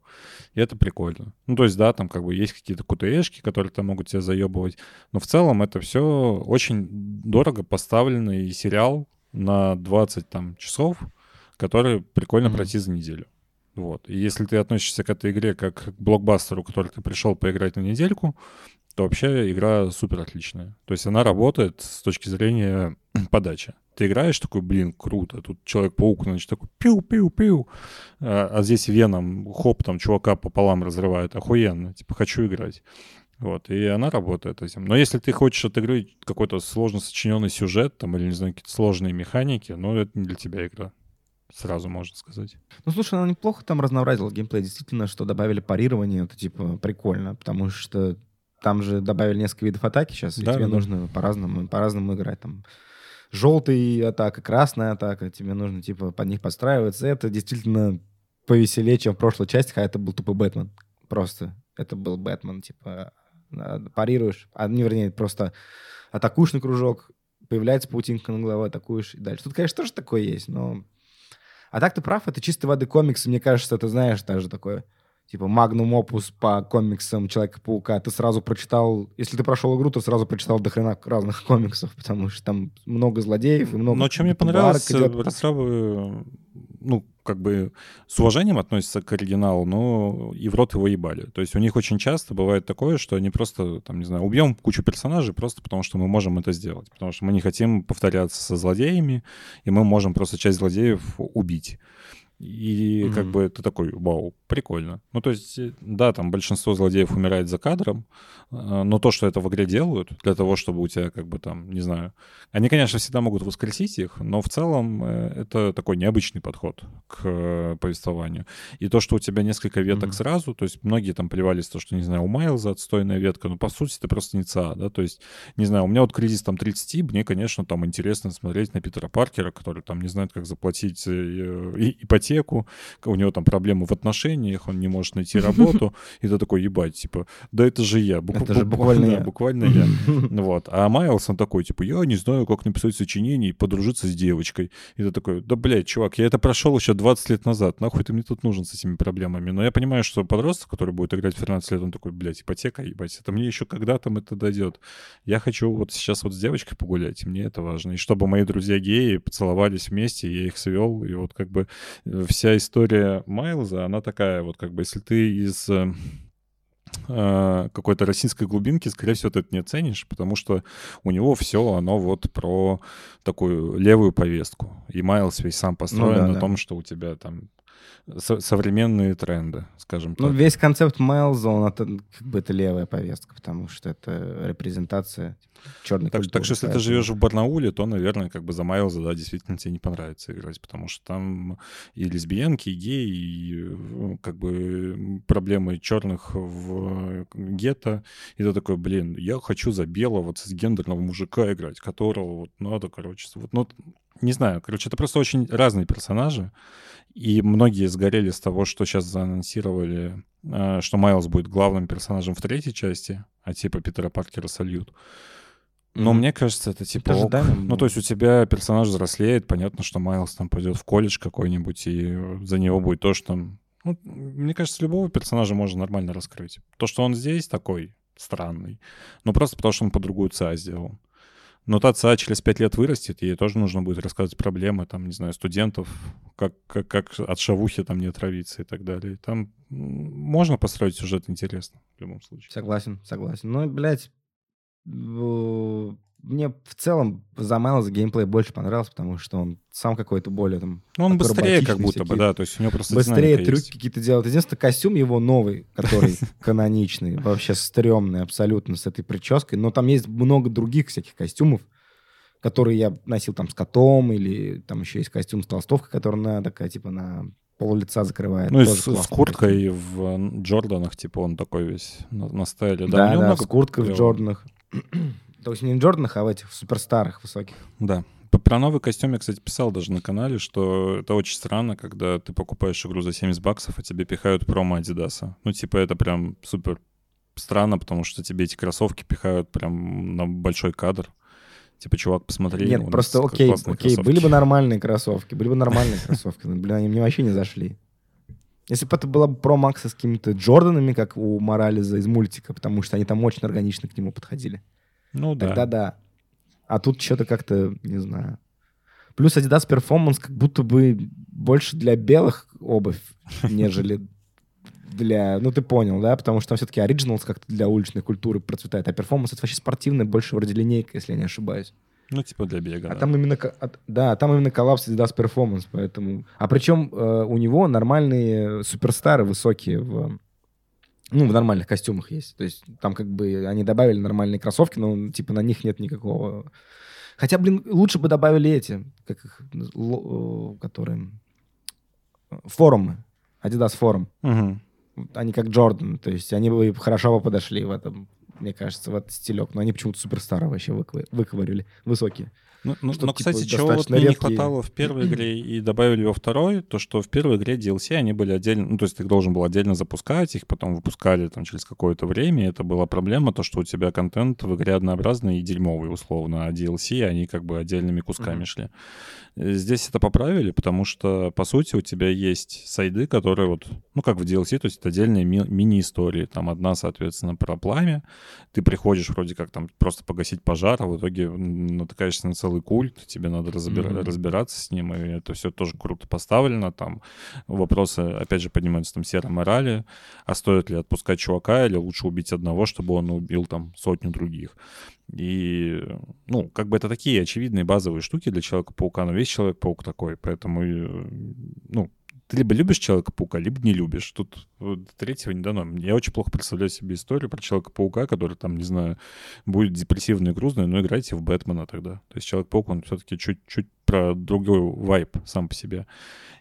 И это прикольно. Ну, то есть, да, там как бы есть какие-то кутешки, которые там могут тебя заебывать, но в целом это все очень дорого поставленный сериал на 20 там часов, который прикольно Мгм. пройти за неделю. Вот. И если ты относишься к этой игре как к блокбастеру, который ты пришел поиграть на недельку, то вообще игра супер отличная. То есть она работает с точки зрения подачи. Ты играешь такой, блин, круто, тут Человек-паук, значит, такой пиу-пиу-пиу, а, а здесь Веном, хоп, там чувака пополам разрывает, охуенно, типа, хочу играть. Вот, и она работает этим. Но если ты хочешь от какой-то сложно сочиненный сюжет, там, или, не знаю, какие-то сложные механики, ну, это не для тебя игра. Сразу можно сказать. Ну, слушай, она неплохо там разнообразила геймплей. Действительно, что добавили парирование, это, типа, прикольно, потому что там же добавили несколько видов атаки сейчас, и Да, тебе да, нужно по-разному, по-разному играть. Там желтый атака, красная атака, тебе нужно, типа, под них подстраиваться. Это действительно повеселее, чем в прошлой части, хотя это был тупо Бэтмен. Просто это был Бэтмен, типа, а, парируешь, а, не, вернее, просто атакуешь на кружок, появляется паутинка на голове, атакуешь и дальше. Тут, конечно, тоже такое есть, но... А так ты прав, это чистой воды комиксы. Мне кажется, ты знаешь, даже такое, типа, магнум опус по комиксам Человека-паука. Ты сразу прочитал, если ты прошел игру, то сразу прочитал до хрена разных комиксов, потому что там много злодеев и много... Но чем мне каких-то понравилось, идет. разрабы, ну, как бы с уважением относятся к оригиналу, но и в рот его ебали. То есть у них очень часто бывает такое, что они просто, там, не знаю, убьем кучу персонажей просто потому, что мы можем это сделать. Потому что мы не хотим повторяться со злодеями, и мы можем просто часть злодеев убить. И как Мгм. бы ты такой, вау, прикольно. Ну, то есть, э, да, там большинство злодеев умирает за кадром, э, но то, что это в игре делают, для того, чтобы у тебя, как бы там, не знаю, они, конечно, всегда могут воскресить их, но в целом э, это такой необычный подход к э, повествованию. И то, что у тебя несколько веток Мгм. сразу, то есть многие там плевались, то, что, не знаю, у Майлза отстойная ветка, но по сути это просто не ЦА, да, то есть, не знаю, у меня вот кризис там 30, мне, конечно, там интересно смотреть на Питера Паркера, который там не знает, как заплатить э, и- ипотеку, у него там проблемы в отношениях, он не может найти работу, и ты такой, ебать, типа, да это же я. бу- Это же бу- буквально я. буквально я. Ну Вот. А Майлз, он такой, типа, я не знаю, как написать сочинение и подружиться с девочкой. И ты такой, да, блядь, чувак, я это прошел еще 20 лет назад, нахуй ты мне тут нужен с этими проблемами. Но я понимаю, что подросток, который будет играть в 13 лет, он такой, блядь, ипотека, ебать, это мне еще когда там это дойдет. Я хочу вот сейчас вот с девочкой погулять, и мне это важно. И чтобы мои друзья геи поцеловались вместе, я их свел, и вот как бы э, вся история Майлза, она такая вот как бы, если ты из э, э, какой-то российской глубинки, скорее всего, ты это не оценишь, потому что у него все, оно вот про такую левую повестку. И Майлз весь сам построен да, на да. том, что у тебя там со- современные тренды, скажем Ну, так. весь концепт Майлза, он это, как бы это левая повестка, потому что это репрезентация черной Так, культуры. так что если ты поэтому- живешь в Барнауле, то, наверное, как бы за Майлза, да, действительно тебе не понравится играть, потому что там и лесбиянки, и геи, и э, как бы проблемы черных в гетто. И ты такой, блин, я хочу за белого цисгендерного мужика играть, которого вот надо, короче, вот, ну, не знаю, короче, это просто очень разные персонажи, и многие сгорели с того, что сейчас заанонсировали, э, что Майлз будет главным персонажем в третьей части, а типа Питера Паркера сольют. Но Мгм. мне кажется, это типа... Это ожидаемо, Ну, ну. то есть у тебя персонаж взрослеет, понятно, что Майлз там пойдет в колледж какой-нибудь, и за него будет то, что там... Ну, мне кажется, любого персонажа можно нормально раскрыть. То, что он здесь такой странный, ну, просто потому что он по другую ЦА сделал. Но та ЦА через пять лет вырастет, ей тоже нужно будет рассказывать проблемы, там, не знаю, студентов, как, как, как от шавухи там не отравиться и так далее. Там можно построить сюжет интересно в любом случае. Согласен, согласен. Ну, блядь, мне в целом за Майлза геймплей больше понравился, потому что он сам какой-то более там Ну, он быстрее как будто бы, всякие. да, то есть у него просто Быстрее трюки какие-то делает. Единственное, костюм его новый, который каноничный, вообще стрёмный абсолютно с этой прической. Но там есть много других всяких костюмов, которые я носил там с котом, или там еще есть костюм с толстовкой, которая на такая, типа, на пол лица закрывает. Ну, и с, с курткой в э, Джорданах, типа, он такой весь на, на стайле. костюм. Да, у Да, него да, с курткой в. Джорданах. То есть не в Джорданах, а в этих в суперстарых высоких. Да. Про новый костюм я, кстати, писал даже на канале, что это очень странно, когда ты покупаешь игру за 70 баксов, а тебе пихают промо Адидаса. Ну, типа, это прям супер странно, потому что тебе эти кроссовки пихают прям на большой кадр. Типа, чувак, посмотри. Нет, просто окей, окей, кроссовки. были бы нормальные кроссовки, были бы нормальные кроссовки, блин, они мне вообще не зашли. Если бы это была бы Pro Max с какими-то Джорданами, как у Морализа из мультика, потому что они там очень органично к нему подходили. Ну, да. Тогда да. А тут что-то как-то, не знаю. Плюс Adidas Performance как будто бы больше для белых обувь, нежели для... Ну, ты понял, да? Потому что там все-таки Originals как-то для уличной культуры процветает, а Performance — это вообще спортивный, больше вроде линейка, если я не ошибаюсь. Ну, типа для бега. А да. там именно, да, там именно коллапс Adidas Performance, поэтому... А причем э, у него нормальные суперстары высокие в... Ну, в нормальных костюмах есть. То есть там как бы они добавили нормальные кроссовки, но типа на них нет никакого... Хотя, блин, лучше бы добавили эти, как их, ло- э, которые... Форумы. Adidas форум. Мгм. Они как Джордан, то есть они бы хорошо бы подошли в этом, мне кажется, в этот стилек. Но они почему-то суперстары вообще выковы- выковырили. Высокие. Ну, ну, но, типа кстати, чего вот мне не редкие. хватало в первой игре и добавили во второй, то что в первой игре DLC они были отдельно, ну то есть ты должен был отдельно запускать, их потом выпускали там через какое-то время, и это была проблема, то что у тебя контент в игре однообразный и дерьмовый условно, а DLC они как бы отдельными кусками Мгм. шли. Здесь это поправили, потому что, по сути, у тебя есть сайды, которые вот, ну, как в DLC, то есть это отдельные ми- мини-истории. Там одна, соответственно, про пламя. Ты приходишь вроде как там просто погасить пожар, а в итоге натыкаешься на целый культ, тебе надо разбира- Мгм. разбираться с ним, и это все тоже круто поставлено. Там вопросы, опять же, поднимаются там серой морали, а стоит ли отпускать чувака, или лучше убить одного, чтобы он убил там сотню других. И, ну, как бы это такие очевидные базовые штуки для Человека-паука, но весь Человек-паук такой, поэтому, ну, ты либо любишь Человека-паука, либо не любишь. Тут третьего не дано. Я очень плохо представляю себе историю про Человека-паука, который там, не знаю, будет депрессивный и грузный, но играйте в Бэтмена тогда. То есть Человек-паук, он все-таки чуть-чуть про другой вайп сам по себе.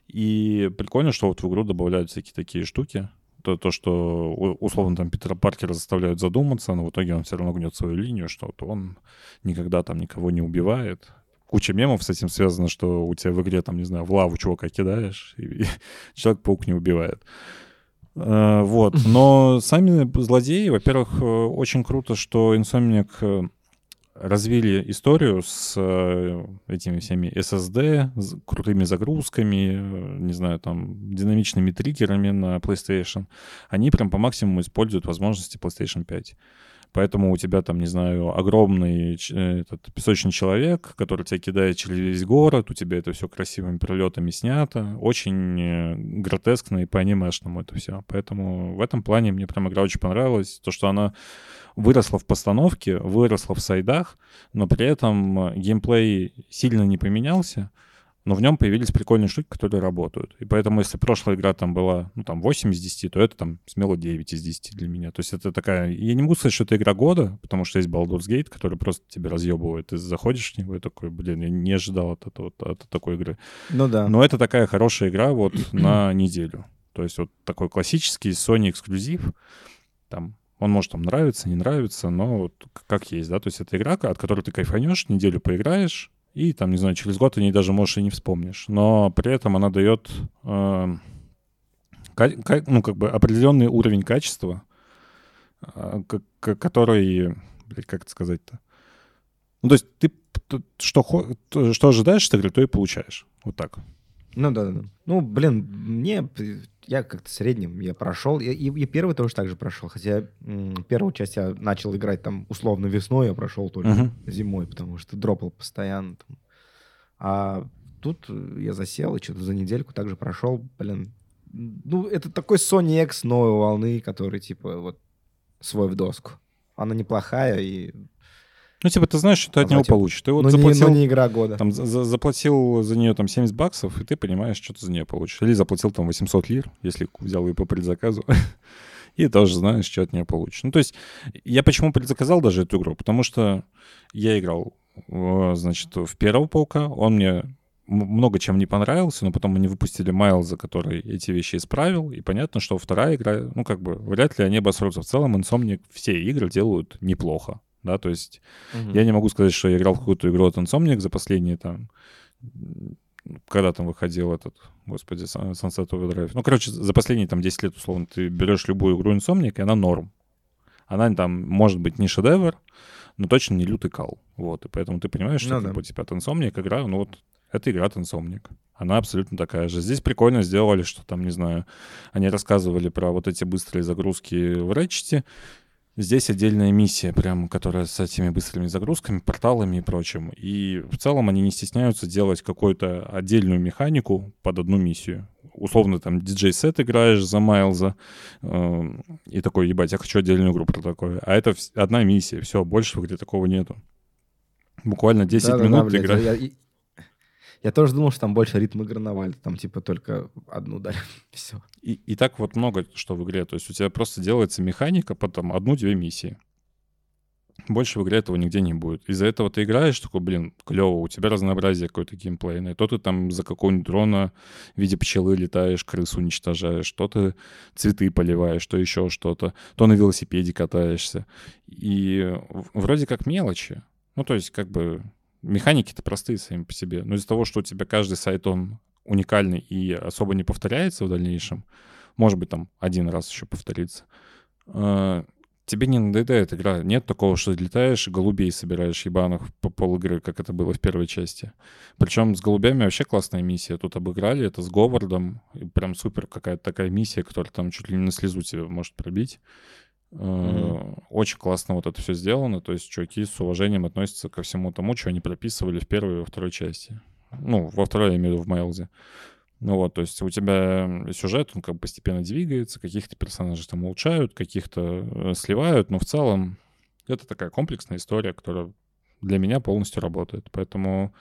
И прикольно, что вот в игру добавляют всякие такие штуки, то, то, что условно там Питера Паркера заставляют задуматься, но в итоге он все равно гнет свою линию, что вот он никогда там никого не убивает. Куча мемов с этим связано, что у тебя в игре там, не знаю, в лаву чувака кидаешь, и, и Человек-паук не убивает. Э, Вот. Но сами злодеи, во-первых, э, очень круто, что Insomniac э, развили историю с этими всеми SSD, с крутыми загрузками, не знаю, там, динамичными триггерами на PlayStation. Они прям по максимуму используют возможности PlayStation 5. Поэтому у тебя там, не знаю, огромный э, этот песочный человек, который тебя кидает через весь город, у тебя это все красивыми пролетами снято. Очень э, гротескно и по-анимешному это все. Поэтому в этом плане мне прям игра очень понравилась. То, что она выросла в постановке, выросла в сайдах, но при этом э, геймплей сильно не поменялся, но в нем появились прикольные штуки, которые работают. И поэтому, если прошлая игра там была, ну, там, 8 из 10, то это там смело 9 из 10 для меня. То есть это такая... Я не могу сказать, что это игра года, потому что есть Baldur's Gate, который просто тебе разъебывает. Ты заходишь в него и такой, блин, я не ожидал от, этого, от такой игры. Ну да. Но это такая хорошая игра вот на неделю. То есть вот такой классический Sony эксклюзив. Там он может там нравиться, не нравиться, но вот как есть, да. То есть это игра, от которой ты кайфанешь, неделю поиграешь, и там, не знаю, через год ты не даже можешь и не вспомнишь. Но при этом она дает, э, ну, как бы определенный уровень качества, э, к- который, блядь, как это сказать-то? Ну, то есть ты что, что ожидаешь игры, то и получаешь. Вот так. Ну да, да, да. Ну, блин, мне я как-то средним я прошел. И, и- и первый тоже так же прошел. Хотя м, первую часть я начал играть там условно весной, я прошел только Мгм. зимой, потому что дропал постоянно. там. А тут э, я засел и что-то за недельку также прошел. Блин, ну, это такой Sony X новой волны, который типа вот свой в доску. Она неплохая и Ну, типа, ты знаешь, что ты от него получишь. Ты вот не, заплатил, ну, не игра года. там, за- за- заплатил за нее там 70 баксов, и ты понимаешь, что ты за нее получишь. Или заплатил там 800 лир, если взял ее по предзаказу. И тоже знаешь, что от нее получишь. Ну, то есть, я почему предзаказал даже эту игру? Потому что я играл, э, значит, в первого паука. Он мне много чем не понравился, но потом они выпустили Майлза, который эти вещи исправил, и понятно, что вторая игра, ну, как бы, вряд ли они обосрутся. В целом, Insomniac все игры делают неплохо, да, то есть я не могу сказать, что я играл в какую-то игру от Insomniac за последние там... Когда там выходил этот, господи, Sun- Sunset Overdrive. Ну, короче, за последние там 10 лет, условно, ты берешь любую игру Insomniac, и она норм. Она там, может быть, не шедевр, но точно не лютый кал. Вот, и поэтому ты понимаешь, что Ну да. типа, от Insomniac игра, ну вот, это игра от Insomniac. Она абсолютно такая же. Здесь прикольно сделали, что там, не знаю, они рассказывали про вот эти быстрые загрузки в Ratchet, Здесь отдельная миссия, прям, которая с этими быстрыми загрузками, порталами и прочим. И в целом они не стесняются делать какую-то отдельную механику под одну миссию. Условно, там, диджей-сет играешь за Майлза, э, и такой, ебать, я хочу отдельную игру про такое. А это одна миссия, все, больше игре такого нету. Буквально 10 Да-да-да, минут блядь, игра. Я, я- тоже думал, что там больше ритм игры на вальте. Там типа только одну дали. Все. И, и так вот много что в игре. То есть у тебя просто делается механика под там одну-две миссии. Больше в игре этого нигде не будет. Из-за этого ты играешь, такой, блин, клево, у тебя разнообразие какое-то геймплейное. То ты там за какого-нибудь дрона в виде пчелы летаешь, крысу уничтожаешь, то ты цветы поливаешь, то еще что-то, то на велосипеде катаешься. И вроде как мелочи. Ну, то есть, как бы, механики-то простые сами по себе. Но из-за того, что у тебя каждый сайт, он уникальный и особо не повторяется в дальнейшем, может быть, там один раз еще повторится, э, тебе не надоедает игра. Нет такого, что летаешь и голубей собираешь ебаных по пол игры, как это было в первой части. Причем с голубями вообще классная миссия. Тут обыграли это с Говардом. И прям супер какая-то такая миссия, которая там чуть ли не на слезу тебе может пробить. Э, Очень классно вот это все сделано. То есть чуваки с уважением относятся ко всему тому, что они прописывали в первой и во второй части. Ну, во второй, я имею в виду, в Майлзе. Ну вот, то есть у тебя сюжет, он как бы постепенно двигается, каких-то персонажей там улучшают, каких-то э, сливают, но в целом это такая комплексная история, которая для меня полностью работает. Поэтому,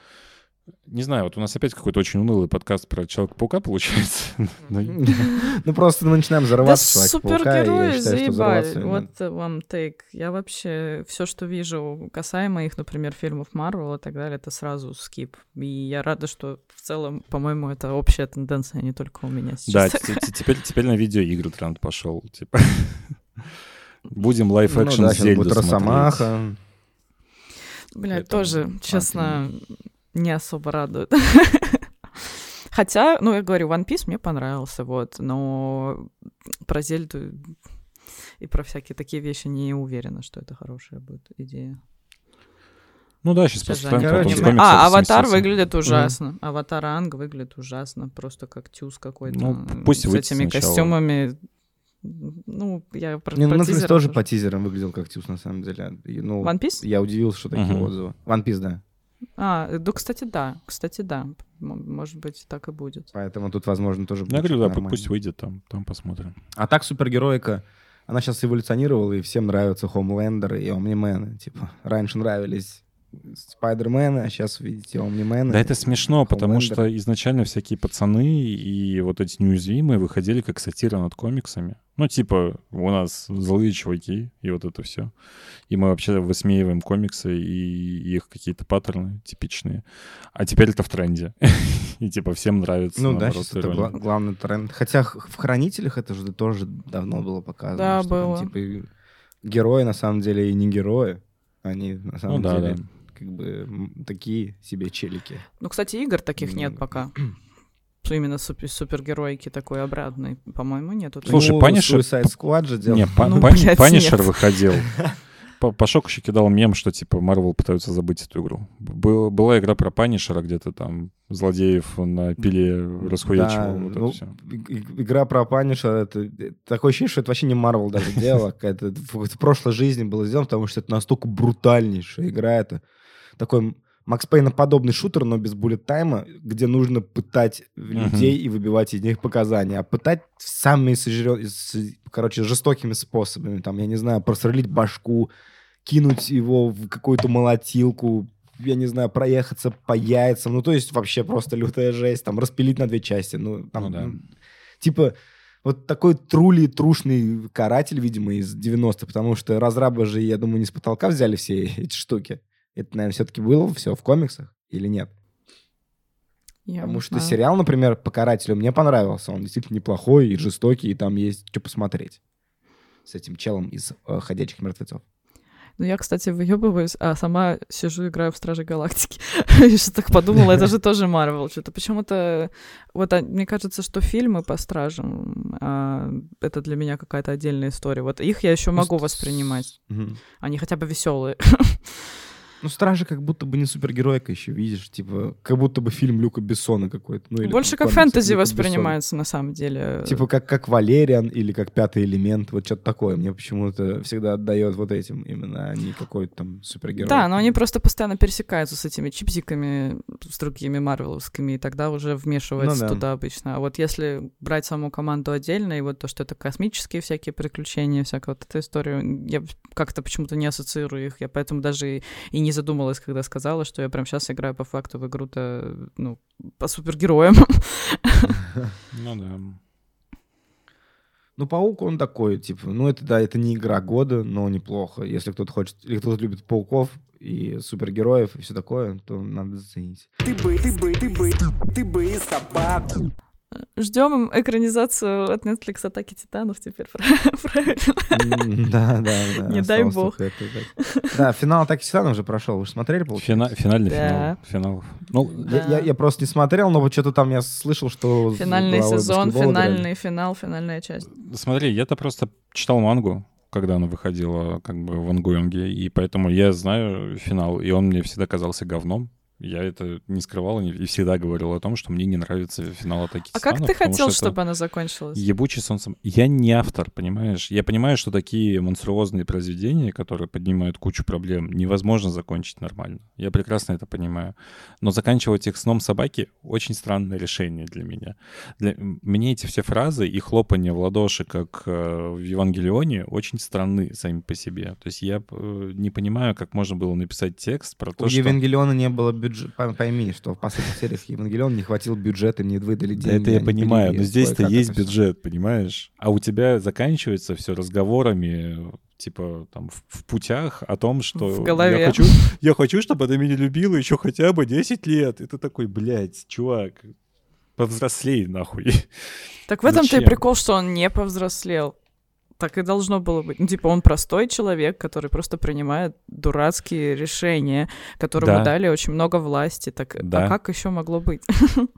не знаю, вот у нас опять какой-то очень унылый подкаст про Человека-паука получается. Но Ну просто мы начинаем Да взорваться Человека-паука, и я супергерои заебали. Вот вам тейк. Я вообще все, что вижу касаемо их, например, фильмов Марвел и так далее, это сразу скип. И я рада, что в целом, по-моему, это общая тенденция, а не только у меня Да, сейчас. т- теперь, теперь на видеоигры тренд пошел. Типа. Будем Ну live-action да, сейчас Зельду смотреть. Росомаха. Поэтому тоже, честно, не особо радует. Хотя, ну, я говорю, One Piece мне понравился, вот, но про Зельду и про всякие такие вещи не уверена, что это хорошая будет идея. Ну да, сейчас Сейчас поставим А, Аватар выглядит ужасно. Аватар Анг выглядит ужасно. Просто как тюз какой-то. Ну, пусть С выйдет этими сначала. костюмами. Ну, я про, Не, ну, про Netflix тизеры тоже по тизерам выглядел как тюз, на самом деле. Ну, One Piece? я удивился, что такие Мгм. отзывы. One Piece, да. А, да, кстати, да. Кстати, да. Может быть, так и будет. Поэтому тут, возможно, тоже Ну, Я будет говорю, да, нормально. пусть выйдет там, там посмотрим. А так супергероика, она сейчас эволюционировала, и всем нравятся Хомлендер и Омнимены. Типа, раньше нравились Спайдермены, а сейчас, видите, Омнимены. Да это смешно, потому что изначально всякие пацаны и вот эти неуязвимые выходили как сатира над комиксами. Ну, типа, у нас злые чуваки, и вот это все. И мы вообще высмеиваем комиксы и их какие-то паттерны типичные. А теперь это в тренде. И типа всем нравится. Ну да, сейчас это гла- главный тренд. Хотя в «Хранителях» это же тоже давно было показано. Да, что там, было. типа, герои, на самом деле, и не герои. Они, на Ну самом да, деле, да. Как бы такие себе челики. Ну, кстати, игр таких нет пока. Именно супер супергероики такой обратной. По-моему, нету. Слушай, ну, Punisher- Suicide Squad же делал. Ну, нет. выходил. По- Пашок еще кидал мем, что типа Марвел пытаются забыть эту игру. Был- была игра про Панишера, где-то там злодеев на пиле расхуячивал. Да, вот это ну, игра про Панишера, это, это такое ощущение, что это вообще не Марвел даже делала, какая-то в прошлой жизни было сделано, потому что это настолько брутальнейшая игра, это такой Макс Пейна подобный шутер, но без bullet time а, где нужно пытать людей и выбивать из них показания, а пытать самыми сожрё- короче, жестокими способами, там, я не знаю, просрелить башку, кинуть его в какую-то молотилку, я не знаю, проехаться по яйцам. Ну, то есть вообще просто лютая жесть. Там распилить на две части. Ну, там, Ну да. ну, типа, вот такой трули, трушный каратель, видимо, из 90-х, потому что разрабы же, я думаю, не с потолка взяли все эти штуки. Это, наверное, все-таки было все в комиксах или нет? Я Потому что знаю. сериал, например, по карателю мне понравился. Он действительно неплохой и жестокий, и там есть что посмотреть. С этим челом из э, «Ходячих мертвецов». Ну, я, кстати, выебываюсь, а сама сижу, играю в Стражи Галактики. И что так подумала, это же тоже Марвел. Что-то почему-то... Вот а, мне кажется, что фильмы по Стражам, а, это для меня какая-то отдельная история. Вот их я еще могу воспринимать. Они хотя бы веселые. Ну, «Стражи» как будто бы не супергеройка еще, видишь, типа, как будто бы фильм Люка Бессона какой-то. Ну, или Больше как фэнтези Люка Бессона. воспринимается, на самом деле. Типа как, как Валериан или как Пятый элемент, вот что-то такое. Мне почему-то всегда отдает вот этим именно, а не какой-то там супергерой. Да, но они просто постоянно пересекаются с этими чипзиками, с другими марвеловскими, и тогда уже вмешивается Ну да. туда обычно. А вот если брать саму команду отдельно, и вот то, что это космические всякие приключения, всякая вот эта история, я как-то почему-то не ассоциирую их, я поэтому даже и, и не задумалась, когда сказала, что я прям сейчас играю по факту в игру-то, ну, по супергероям. Ну да. Ну, Паук, он такой, типа, ну, это, да, это не игра года, но неплохо. Если кто-то хочет, или кто-то любит пауков и супергероев и все такое, то надо заценить. Ты бы, ты бы, ты бы, ты бы и собаку. Ждем экранизацию от Netflix Атаки Титанов теперь, правильно? Да, да, да. Не дай бог. да. Финал Атаки Титанов уже прошел. Вы же смотрели, получается? Фина- Финальный финал. Финал. Ну, Я, просто не смотрел, но вот что-то там я слышал, что... Финальный сезон, финальный финал, финальная часть. Смотри, я-то просто читал мангу, когда она выходила как бы в ангуинге, и поэтому я знаю финал, и он мне всегда казался говном. Я это не скрывал и всегда говорил о том, что мне не нравится финал Атаки А как ты хотел, что чтобы она закончилась? Ебучий солнцем. Я не автор, понимаешь? Я понимаю, что такие монструозные произведения, которые поднимают кучу проблем, невозможно закончить нормально. Я прекрасно это понимаю. Но заканчивать их сном собаки — очень странное решение для меня. Для... Мне эти все фразы и хлопанье в ладоши, как э, в Евангелионе, очень странны сами по себе. То есть я э, не понимаю, как можно было написать текст про то, У что... Евангелиона не было бюджета. Пойми, что в последних сериях Евангелиона не хватило бюджета, им не выдали Да деньги. это я они понимаю, но здесь-то есть бюджет, понимаешь? А у тебя заканчивается все разговорами, типа там в, в путях о том, что В голове. я хочу, я хочу, чтобы она меня любила еще хотя бы 10 лет. И ты такой, блядь, чувак, повзрослей нахуй. Так в этом-то и прикол, что он не повзрослел. Так и должно было быть. Ну, типа, он простой человек, который просто принимает дурацкие решения, которому Да. дали очень много власти. Так Да. а как еще могло быть?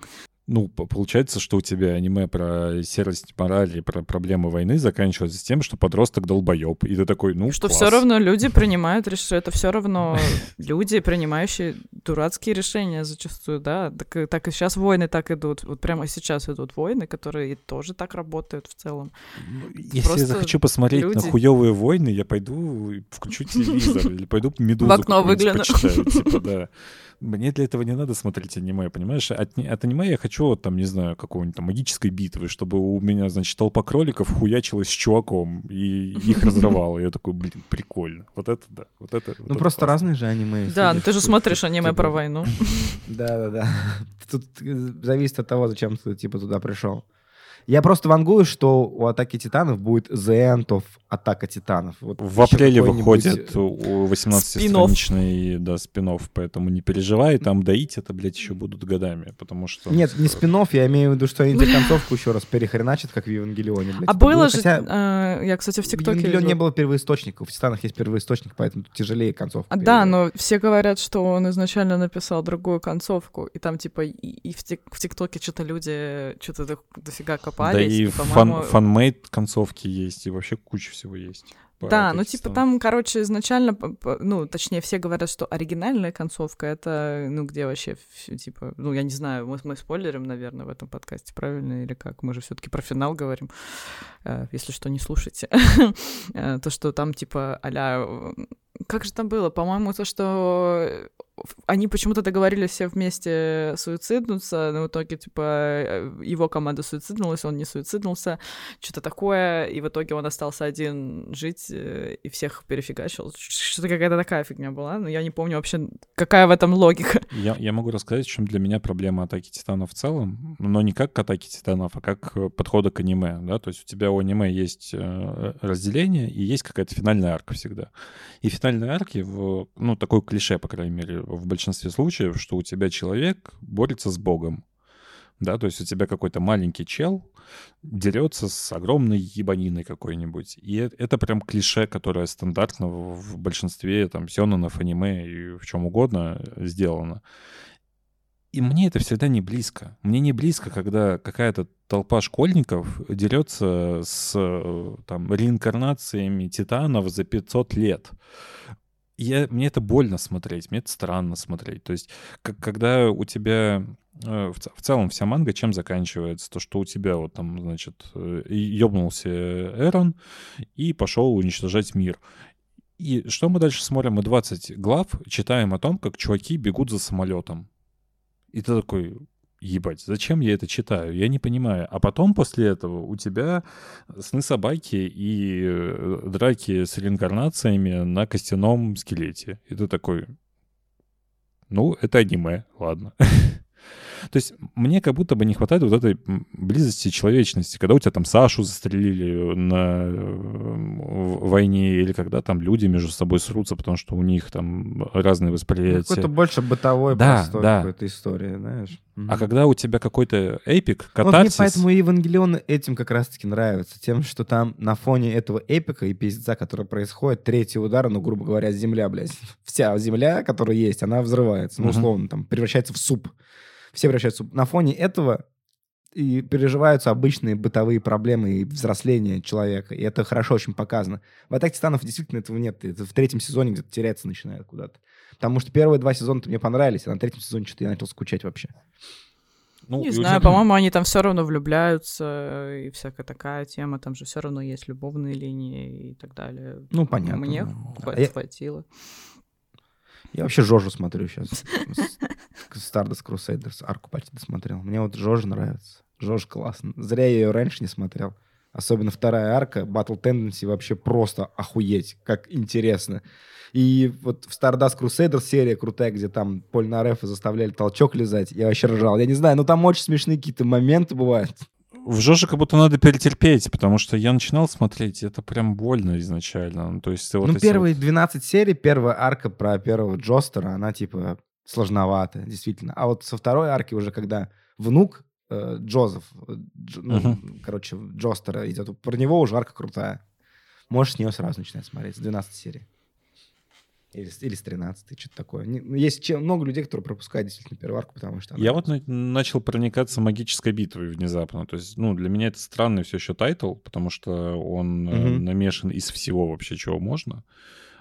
Ну, по- получается, что у тебя аниме про серость морали, про проблемы войны заканчивается тем, что подросток долбоеб. И ты такой, ну, что класс. все равно люди принимают решения. Это все равно люди, принимающие дурацкие решения зачастую, да. Так, и- так и сейчас войны так идут. Вот прямо сейчас идут войны, которые тоже так работают в целом. Ну, Если Просто я захочу посмотреть на люди. хуевые войны, я пойду включу телевизор или пойду медузу В окно выгляну. типа, да. Мне для этого не надо смотреть аниме, понимаешь? От, от аниме я хочу, вот там, не знаю, какого-нибудь там магической битвы, чтобы у меня, значит, толпа кроликов хуячилась с чуваком и их разрывала. Я такой, блин, прикольно. Вот это да. Вот это, вот Ну, это просто классно. разные же аниме. Да, ну ты же смотришь аниме типа, про войну. Да-да-да. Тут зависит от того, зачем ты, типа, туда пришел. Я просто вангую, что у Атаки Титанов будет The End of Атака Титанов. Вот В апреле выходит у 18-страничный, да, спин поэтому не переживай, там доить это, блядь, еще будут годами, потому что... Нет, не спин я имею в виду, что они тебе концовку еще раз перехреначат, как в Евангелионе. блядь. А Это было же... хотя э, Я, кстати, в В ТикТоке... Евангелионе видела. не было первоисточников, в Титанах есть первоисточник, поэтому тут тяжелее концовку. А, да, но все говорят, что он изначально написал другую концовку, и там, типа, и, и в, тик- в ТикТоке что-то люди что-то до, дофига Да и по-моему, фан, фанмейд концовки есть, и вообще куча всего есть. Да, ну типа там, короче, изначально, ну, точнее, все говорят, что оригинальная концовка это, ну, где вообще, типа, ну, я не знаю, мы, мы спойлерим, наверное, в этом подкасте, правильно, или как? Мы же все таки про финал говорим, Э, если что, не слушайте. Э, То, что там, типа, а как же там было? По-моему, то, что они почему-то договорились все вместе суициднуться, но в итоге, типа, э, его команда суициднулась, он не суициднулся, что-то такое, и в итоге он остался один жить э, и всех перефигачил. Что-то какая-то такая фигня была, но я не помню вообще, какая в этом логика. Я, я могу рассказать, в чем для меня проблема атаки титанов в целом, но не как к атаке титанов, а как э, подхода к аниме, да, то есть у тебя у аниме есть разделение и есть какая-то финальная арка всегда. И финальные арки, в, ну, такое клише, по крайней мере, в большинстве случаев, что у тебя человек борется с Богом. Да, то есть у тебя какой-то маленький чел дерется с огромной ебаниной какой-нибудь. И это прям клише, которое стандартно в большинстве там сёнонов, аниме и в чем угодно сделано. И мне это всегда не близко. Мне не близко, когда какая-то толпа школьников дерется с там, реинкарнациями титанов за 500 лет я, мне это больно смотреть, мне это странно смотреть. То есть, как, когда у тебя э, в, в целом вся манга чем заканчивается? То, что у тебя вот там, значит, э, ёбнулся Эрон и пошел уничтожать мир. И что мы дальше смотрим? Мы 20 глав читаем о том, как чуваки бегут за самолетом. И ты такой, ебать, зачем я это читаю? Я не понимаю. А потом после этого у тебя сны собаки и э, драки с реинкарнациями на костяном скелете. И ты такой, ну, это аниме, ладно. То есть мне как будто бы не хватает вот этой близости человечности, когда у тебя там Сашу застрелили на э, войне, или когда там люди между собой срутся, потому что у них там разные восприятия. Какой-то больше бытовой да, простой да. какой-то истории, знаешь. А когда у тебя какой-то эпик, Вот мне катарсис... поэтому и Евангелион этим как раз-таки нравится. Тем, что там на фоне этого эпика и пиздеца, который происходит, третий удар, ну, грубо говоря, земля, блядь. Вся земля, которая есть, она взрывается. Ну, условно, там, превращается в суп. Все превращаются. На фоне этого и переживаются обычные бытовые проблемы и взросление человека. И это хорошо очень показано. В «Атаке титанов» действительно этого нет. Это в третьем сезоне где-то теряться начинает куда-то. Потому что первые два сезона мне понравились, а на третьем сезоне что-то я начал скучать вообще. Ну, Не знаю, по-моему, они там все равно влюбляются, и всякая такая тема, там же все равно есть любовные линии и так далее. Ну, понятно. Мне да. хва- А я- хватило. Я вообще Жожу смотрю сейчас. Stardust Crusaders, арку почти досмотрел. Мне вот Жожа нравится. Жож классно. Зря я ее раньше не смотрел. Особенно вторая арка, Battle Tendency, вообще просто охуеть, как интересно. И вот в Stardust Crusaders серия крутая, где там Поль Нарефа заставляли толчок лизать, я вообще ржал. Я не знаю, но там очень смешные какие-то моменты бывают. В Жоже как будто надо перетерпеть, потому что я начинал смотреть, и это прям больно изначально. Ну, то есть вот ну, первые 12 серий, первая арка про первого Джостера, она типа сложновата, действительно. А вот со второй арки уже, когда внук э, Джозеф, э, Дж- ну, Мгм. короче, Джостера идет, про него уже арка крутая. Можешь с нее сразу начинать смотреть, с 12 серий. Или, или с 13, что-то такое. Ну, есть че- много людей, которые пропускают действительно первую арку, потому что... Я вот на- начал проникаться магической битвой внезапно. То есть, ну, для меня это странный все еще title, потому что он Мгм. намешан из всего вообще, чего можно.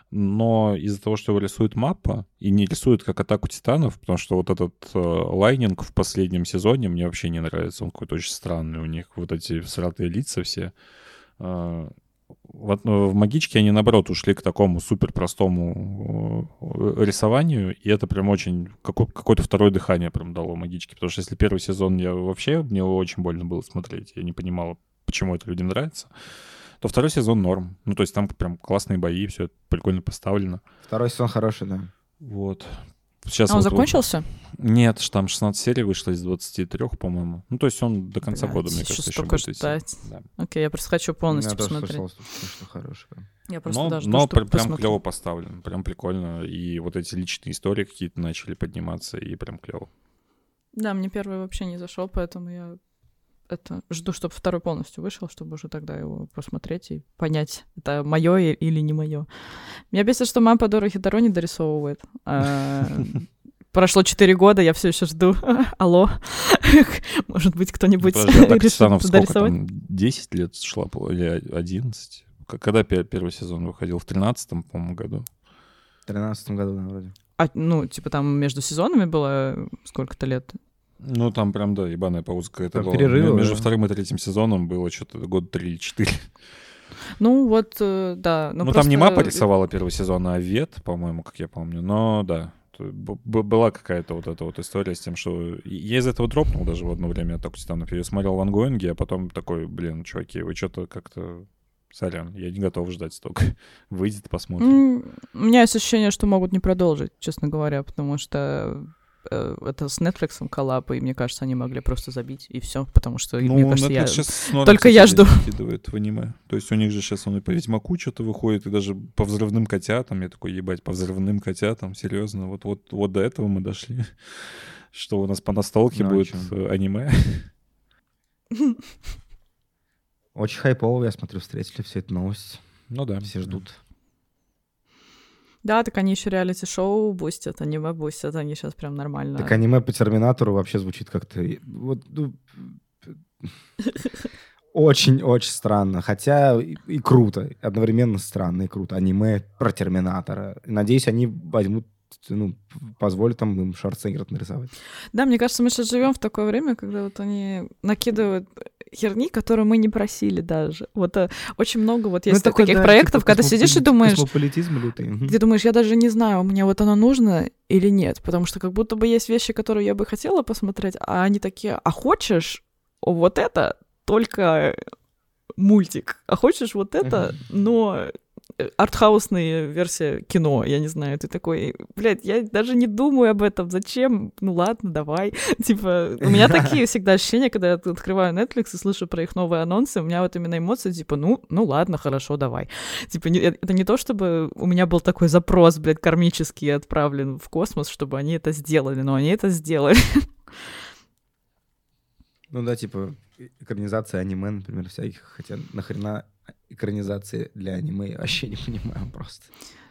Но из-за того, что его рисует маппа, и не рисует как атаку титанов, потому что вот этот э, лайнинг в последнем сезоне мне вообще не нравится. Он какой-то очень странный. У них вот эти всратые лица все. Э, э, в магичке они, наоборот, ушли к такому супер простому э, рисованию, и это прям очень какое- какое-то второе дыхание прям дало магичке. Потому что если первый сезон я вообще, мне очень больно было смотреть, я не понимала, почему это людям нравится, то второй сезон норм. Ну, то есть там прям классные бои, все прикольно поставлено. Второй сезон хороший, да. Вот. Сейчас А он вот- закончился? Нет, ж там 16 серий вышло из 23, по-моему. Ну, то есть он до конца Блядь, года, мне кажется, еще будет идти. ждать. Да. Окей, я просто хочу полностью Я тоже посмотреть. слышал, что, прям. Я просто но даже но жду, пр- прям клево поставлен, прям прикольно. И вот эти личные истории какие-то начали подниматься, и прям клево. Да, мне первый вообще не зашел, поэтому я это жду, чтобы второй полностью вышел, чтобы уже тогда его посмотреть и понять, это мое или не мое. Меня бесит, что мама Дора Хитаро не дорисовывает. А, Прошло 4 года, я все еще жду. Алло. Может быть, кто-нибудь «Атака решит титанов» сколько дорисовать? там? 10 лет шла, или 11? К- Когда пе- первый сезон выходил? В 13 по-моему, году? В 13 году, да, вроде. А, ну, типа там между сезонами было сколько-то лет? Ну, там прям, да, ебаная пауза какая-то Там была. перерывы, Между да. вторым и третьим сезоном было что-то год 3 или 4. Ну, вот, э, да. Ну, Ну, там не просто- мапа рисовала первый сезон, а Вет, по-моему, как я помню. Но да, была какая-то вот эта вот история с тем, что я из этого дропнул даже в одно время Атаку Титанов. Я смотрел в ангоинге, а потом такой, блин, чуваки, вы что-то как-то... Сорян, я не готов ждать столько. Выйдет, посмотрим. М, У меня есть ощущение, что могут не продолжить, честно говоря, потому что это с Netflix коллаб, и мне кажется, они могли просто забить, и все, потому что, мне кажется, я... Netflix щас с норм, только кстати, я жду. закидывает в аниме. То есть у них же сейчас он и по Ведьмаку что-то выходит, и даже по взрывным котятам. Я такой, ебать, по взрывным котятам, серьезно. Вот, вот, вот до этого мы дошли. Что у нас по настолке Ну, а будет чё? э, аниме. Очень хайпово, я смотрю, встретили всю эту новость. Ну да. Все ждут. Да, так они еще реалити-шоу бустят, аниме бустят, они сейчас прям нормально. Так аниме по Терминатору вообще звучит как-то... Вот, ну, Очень-очень странно. Хотя и, и круто. Одновременно странно и круто. Аниме про Терминатора. Надеюсь, они возьмут, ну, позволят там им Шварценеггера нарисовать. Да, мне кажется, мы сейчас живем в такое время, когда вот они накидывают херни, которую мы не просили даже. Вот э, очень много вот есть Ну, такой, таких да, проектов, типа когда ты сидишь и космополит- думаешь, Космополитизм лютый. ты думаешь, я даже не знаю, мне вот оно нужно или нет, потому что как будто бы есть вещи, которые я бы хотела посмотреть, а они такие, а хочешь вот это, только мультик, а хочешь вот это, но э, артхаусная версия кино, я не знаю, ты такой, блядь, я даже не думаю об этом, зачем, ну ладно, давай, типа, у меня такие всегда ощущения, когда я открываю Netflix и слышу про их новые анонсы, у меня вот именно эмоции, типа, ну, ну ладно, хорошо, давай, типа, не- это не то, чтобы у меня был такой запрос, блядь, кармический отправлен в космос, чтобы они это сделали, но они это сделали. Ну да, типа экранизация аниме, например, всяких. Хотя нахрена экранизации для аниме, я вообще не понимаю просто.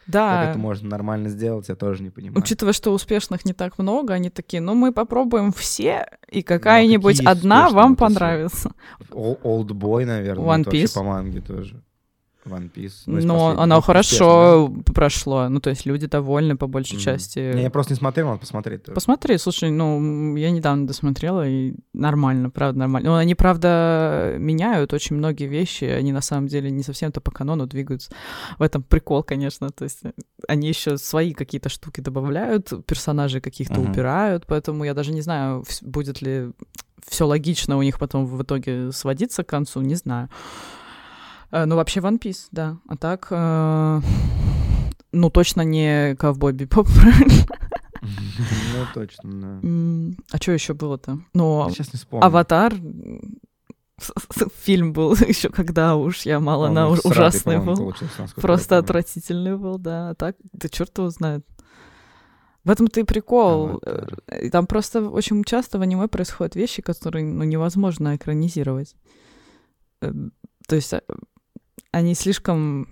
Да. Как это можно нормально сделать, я тоже не понимаю. Учитывая, что успешных не так много, они такие, ну мы попробуем все, и какая-нибудь какие одна вам понравится. Ол- Олдбой, наверное, One Piece. по манге тоже. One Piece. Ну, Но оно хорошо прошло. Ну, то есть люди довольны по большей Мгм. части. Не, я просто не смотрел, надо посмотреть тоже. Посмотри, слушай, ну, я недавно досмотрела, и нормально, правда, нормально. Ну, они, правда, меняют очень многие вещи, они на самом деле не совсем-то по канону двигаются. В этом прикол, конечно, то есть они еще свои какие-то штуки добавляют, персонажей каких-то Мгм. убирают, поэтому я даже не знаю, будет ли все логично у них потом в итоге сводиться к концу, не знаю. Э, Ну, вообще One Piece, да. А так, э, ну, точно не Ковбой Бибоп, правильно? Ну, точно, да. А что еще было-то? Ну, Сейчас не вспомню. Аватар. Фильм был еще когда уж я мало на ужасный был. Просто отвратительный был, да. А так, да черт его знает. В этом-то и прикол. Аватар. Э, Там просто очень часто в аниме происходят вещи, которые ну, невозможно экранизировать. То есть они слишком,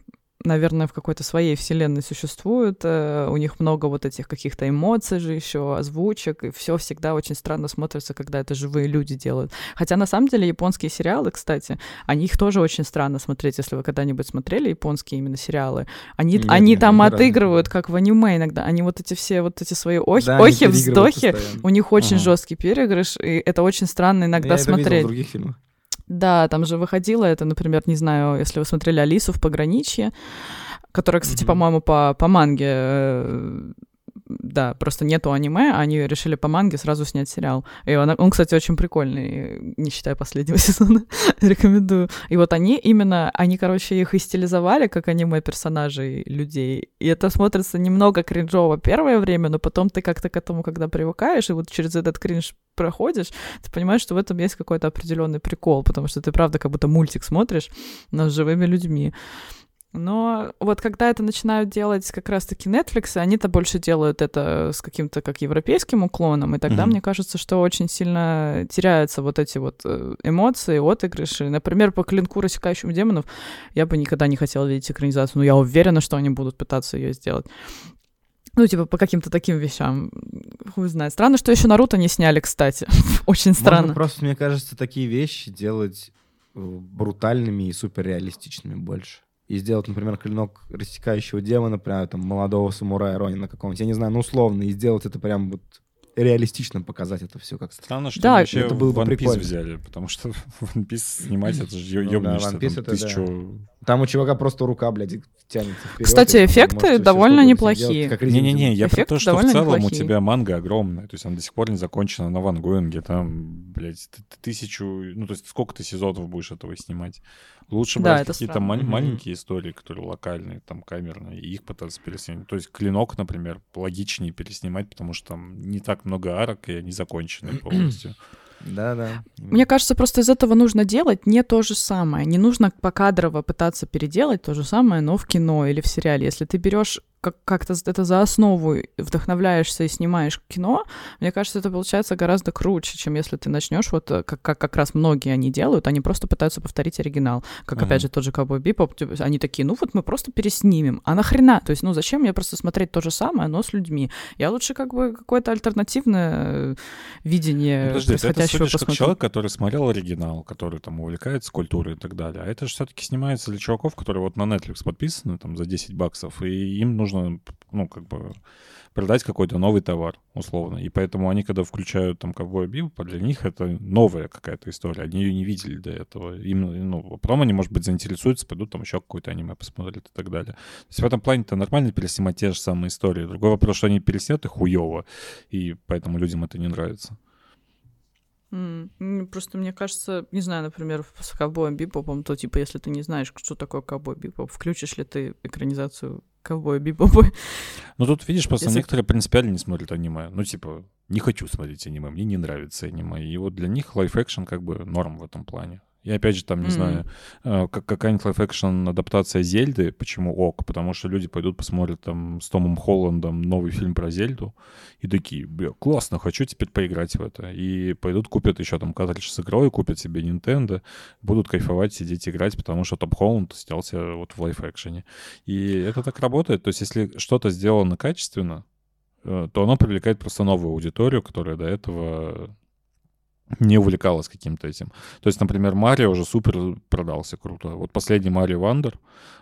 наверное, в какой-то своей вселенной существуют. э, У них много вот этих каких-то эмоций же еще, озвучек, и все всегда очень странно смотрится, когда это живые люди делают. Хотя на самом деле японские сериалы, кстати, они их тоже очень странно смотреть, если вы когда-нибудь смотрели японские именно сериалы. Они, Нет, они нет, там отыгрывают, как в аниме иногда. Они вот эти все вот эти свои охи, Да, охи вздохи, постоянно. у них очень Ага. жесткий переигрыш, и это очень странно иногда Я это видел смотреть. в других фильмах. Да, там же выходило это, например, не знаю, если вы смотрели Алису в пограничье, которая, кстати, Мгм. по-моему, по, по манге, э, да, просто нету аниме, они решили по манге сразу снять сериал. И он, он, кстати, очень прикольный, не считая последнего сезона, рекомендую. И вот они именно, они, короче, их и стилизовали как аниме-персонажей людей, и это смотрится немного кринжово первое время, но потом ты как-то к этому, когда привыкаешь, и вот через этот кринж проходишь, ты понимаешь, что в этом есть какой-то определенный прикол, потому что ты правда как будто мультик смотришь, но с живыми людьми. Но вот когда это начинают делать как раз-таки Netflix, они-то больше делают это с каким-то как европейским уклоном, и тогда Мгм. мне кажется, что очень сильно теряются вот эти вот э, эмоции, отыгрыши. Например, по клинку рассекающему демонов я бы никогда не хотела видеть экранизацию, но я уверена, что они будут пытаться ее сделать. Ну, типа, по каким-то таким вещам. Хуй знает. Странно, что еще Наруто не сняли, кстати. Очень Можно странно. просто, мне кажется, такие вещи делать э, брутальными и суперреалистичными больше. И сделать, например, клинок рассекающего демона, прям там молодого самурая Ронина какого-нибудь, я не знаю, ну условно, и сделать это прям вот реалистично показать это все как-то. Странно, что Да, вообще это было бы One Piece прикольно. взяли, потому что One Piece снимать, это же Ну да, One Piece там, это тысячу... Там у чувака просто рука, блядь, тянется вперед. Кстати, эффекты довольно неплохие. Не-не-не, я про то, что в целом у неплохие. тебя манга огромная, то есть она до сих пор не закончена на Ван Гоинге, там, блядь, ты- ты тысячу, ну, то есть сколько ты сезонов будешь этого снимать? Лучше Да, брать это какие-то мал- маленькие истории, которые локальные, там, камерные, и их пытаться переснимать. То есть Клинок, например, логичнее переснимать, потому что там не так много арок, и они закончены полностью. Да-да. Мне кажется, просто из этого нужно делать не то же самое. Не нужно покадрово пытаться переделать то же самое, но в кино или в сериале. Если ты берешь как- как-то это за основу, вдохновляешься и снимаешь кино, мне кажется, это получается гораздо круче, чем если ты начнешь вот э, как, как, как раз многие они делают, они просто пытаются повторить оригинал. Как, Мгм. опять же, тот же Cowboy Bebop, типа, они такие, ну вот мы просто переснимем. А нахрена? То есть, ну зачем мне просто смотреть то же самое, но с людьми? Я лучше как бы какое-то альтернативное э, видение Ну, Подожди, ты это происходящего судишь как человек, который смотрел оригинал, который там увлекается культурой и так далее. А это же все-таки снимается для чуваков, которые вот на Netflix подписаны там за 10 баксов, и им нужно, ну, как бы продать какой-то новый товар, условно. И поэтому они, когда включают там ковбоя Бибопа, для них это новая какая-то история. Они ее не видели до этого. Им, ну, потом они, может быть, заинтересуются, пойдут там еще какое-то аниме посмотрят и так далее. То есть в этом плане-то нормально переснимать те же самые истории. Другой вопрос, что они их хуево, и поэтому людям это не нравится. М, Просто мне кажется, не знаю, например, с ковбоем Бибопом, то типа, если ты не знаешь, что такое ковбой Бибоп, включишь ли ты экранизацию ковбоя Бибопа? Ну тут, видишь, просто Если- некоторые принципиально не смотрят аниме. Ну, типа, не хочу смотреть аниме, мне не нравится аниме. И вот для них лайф-экшен как бы норм в этом плане. И опять же, там, не Мгм. знаю, э, как какая-нибудь лайф-экшен адаптация Зельды, почему ок? Потому что люди пойдут посмотрят там с Томом Холландом новый фильм про Зельду и такие, бля, классно, хочу теперь поиграть в это. И пойдут купят еще там картридж с игрой, купят себе Nintendo, будут кайфовать, сидеть играть, потому что Том Холланд снялся вот в лайф-экшене. И это так работает. То есть если что-то сделано качественно, э, то оно привлекает просто новую аудиторию, которая до этого не увлекалась каким-то этим. То есть, например, Марио уже супер продался круто. Вот последний Марио Вандер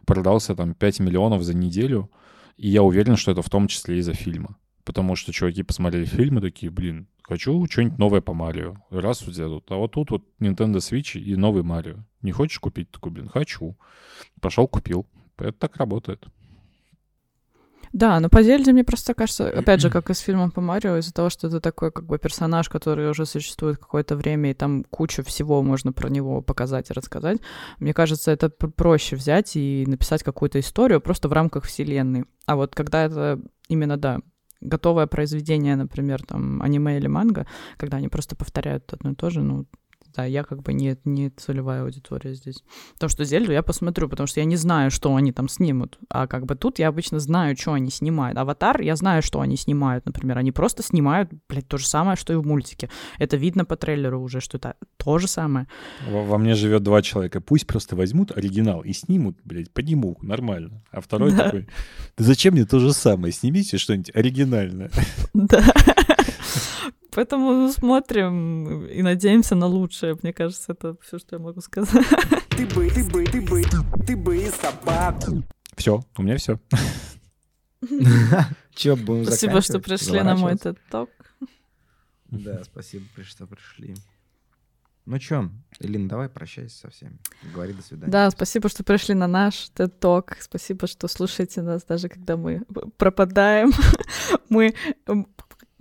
продался там 5 миллионов за неделю, и я уверен, что это в том числе из-за фильма. Потому что чуваки посмотрели фильм и такие, блин, хочу что-нибудь новое по Марио. Раз взяли. А вот тут вот Nintendo Switch и новый Марио. Не хочешь купить? Такой, блин, хочу. Пошел, купил. Это так работает. Да, но по Зельде мне просто кажется, опять же, как и с фильмом по Марио, из-за того, что это такой как бы персонаж, который уже существует какое-то время, и там куча всего можно про него показать и рассказать, мне кажется, это пр- проще взять и написать какую-то историю просто в рамках вселенной. А вот когда это именно, да, готовое произведение, например, там, аниме или манга, когда они просто повторяют одно и то же, ну, да, я как бы не, не целевая аудитория здесь. Потому что Зельду я посмотрю, потому что я не знаю, что они там снимут. А как бы тут я обычно знаю, что они снимают. Аватар, я знаю, что они снимают, например. Они просто снимают, блядь, то же самое, что и в мультике. Это видно по трейлеру уже, что это то же самое. Во, во мне живет два человека. Пусть просто возьмут оригинал и снимут, блядь, подниму, нормально. А второй Да. такой, да зачем мне то же самое? Снимите что-нибудь оригинальное. Да. Поэтому смотрим и надеемся на лучшее. Мне кажется, это все, что я могу сказать. Ты бы, ты бы, ты бы, ты бы и собаку. Все, у меня все. Че, будем Спасибо, что пришли на мой Заворачиваться? TED-ток. Да, спасибо, что пришли. Ну чё, Элина, давай прощайся со всеми. Говори до свидания. Да, спасибо, что пришли на наш TED-ток. Спасибо, что слушаете нас, даже когда мы пропадаем. Мы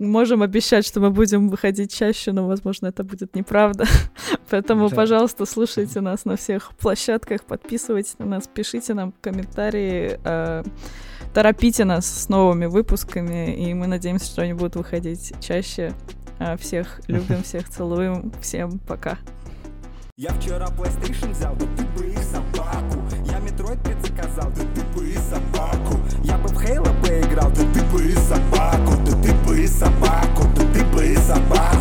можем обещать, что мы будем выходить чаще, но, возможно, это будет неправда. Поэтому, Да. пожалуйста, слушайте нас на всех площадках, подписывайтесь на нас, пишите нам комментарии, э, торопите нас с новыми выпусками, и мы надеемся, что они будут выходить чаще. Э, Всех любим, всех целуем. Всем пока. Я вчера PlayStation взял, да ты бы и собаку. Я Metroid предзаказал, да ты бы и собаку. Я бы в Halo sapato, tu pipa e sapato.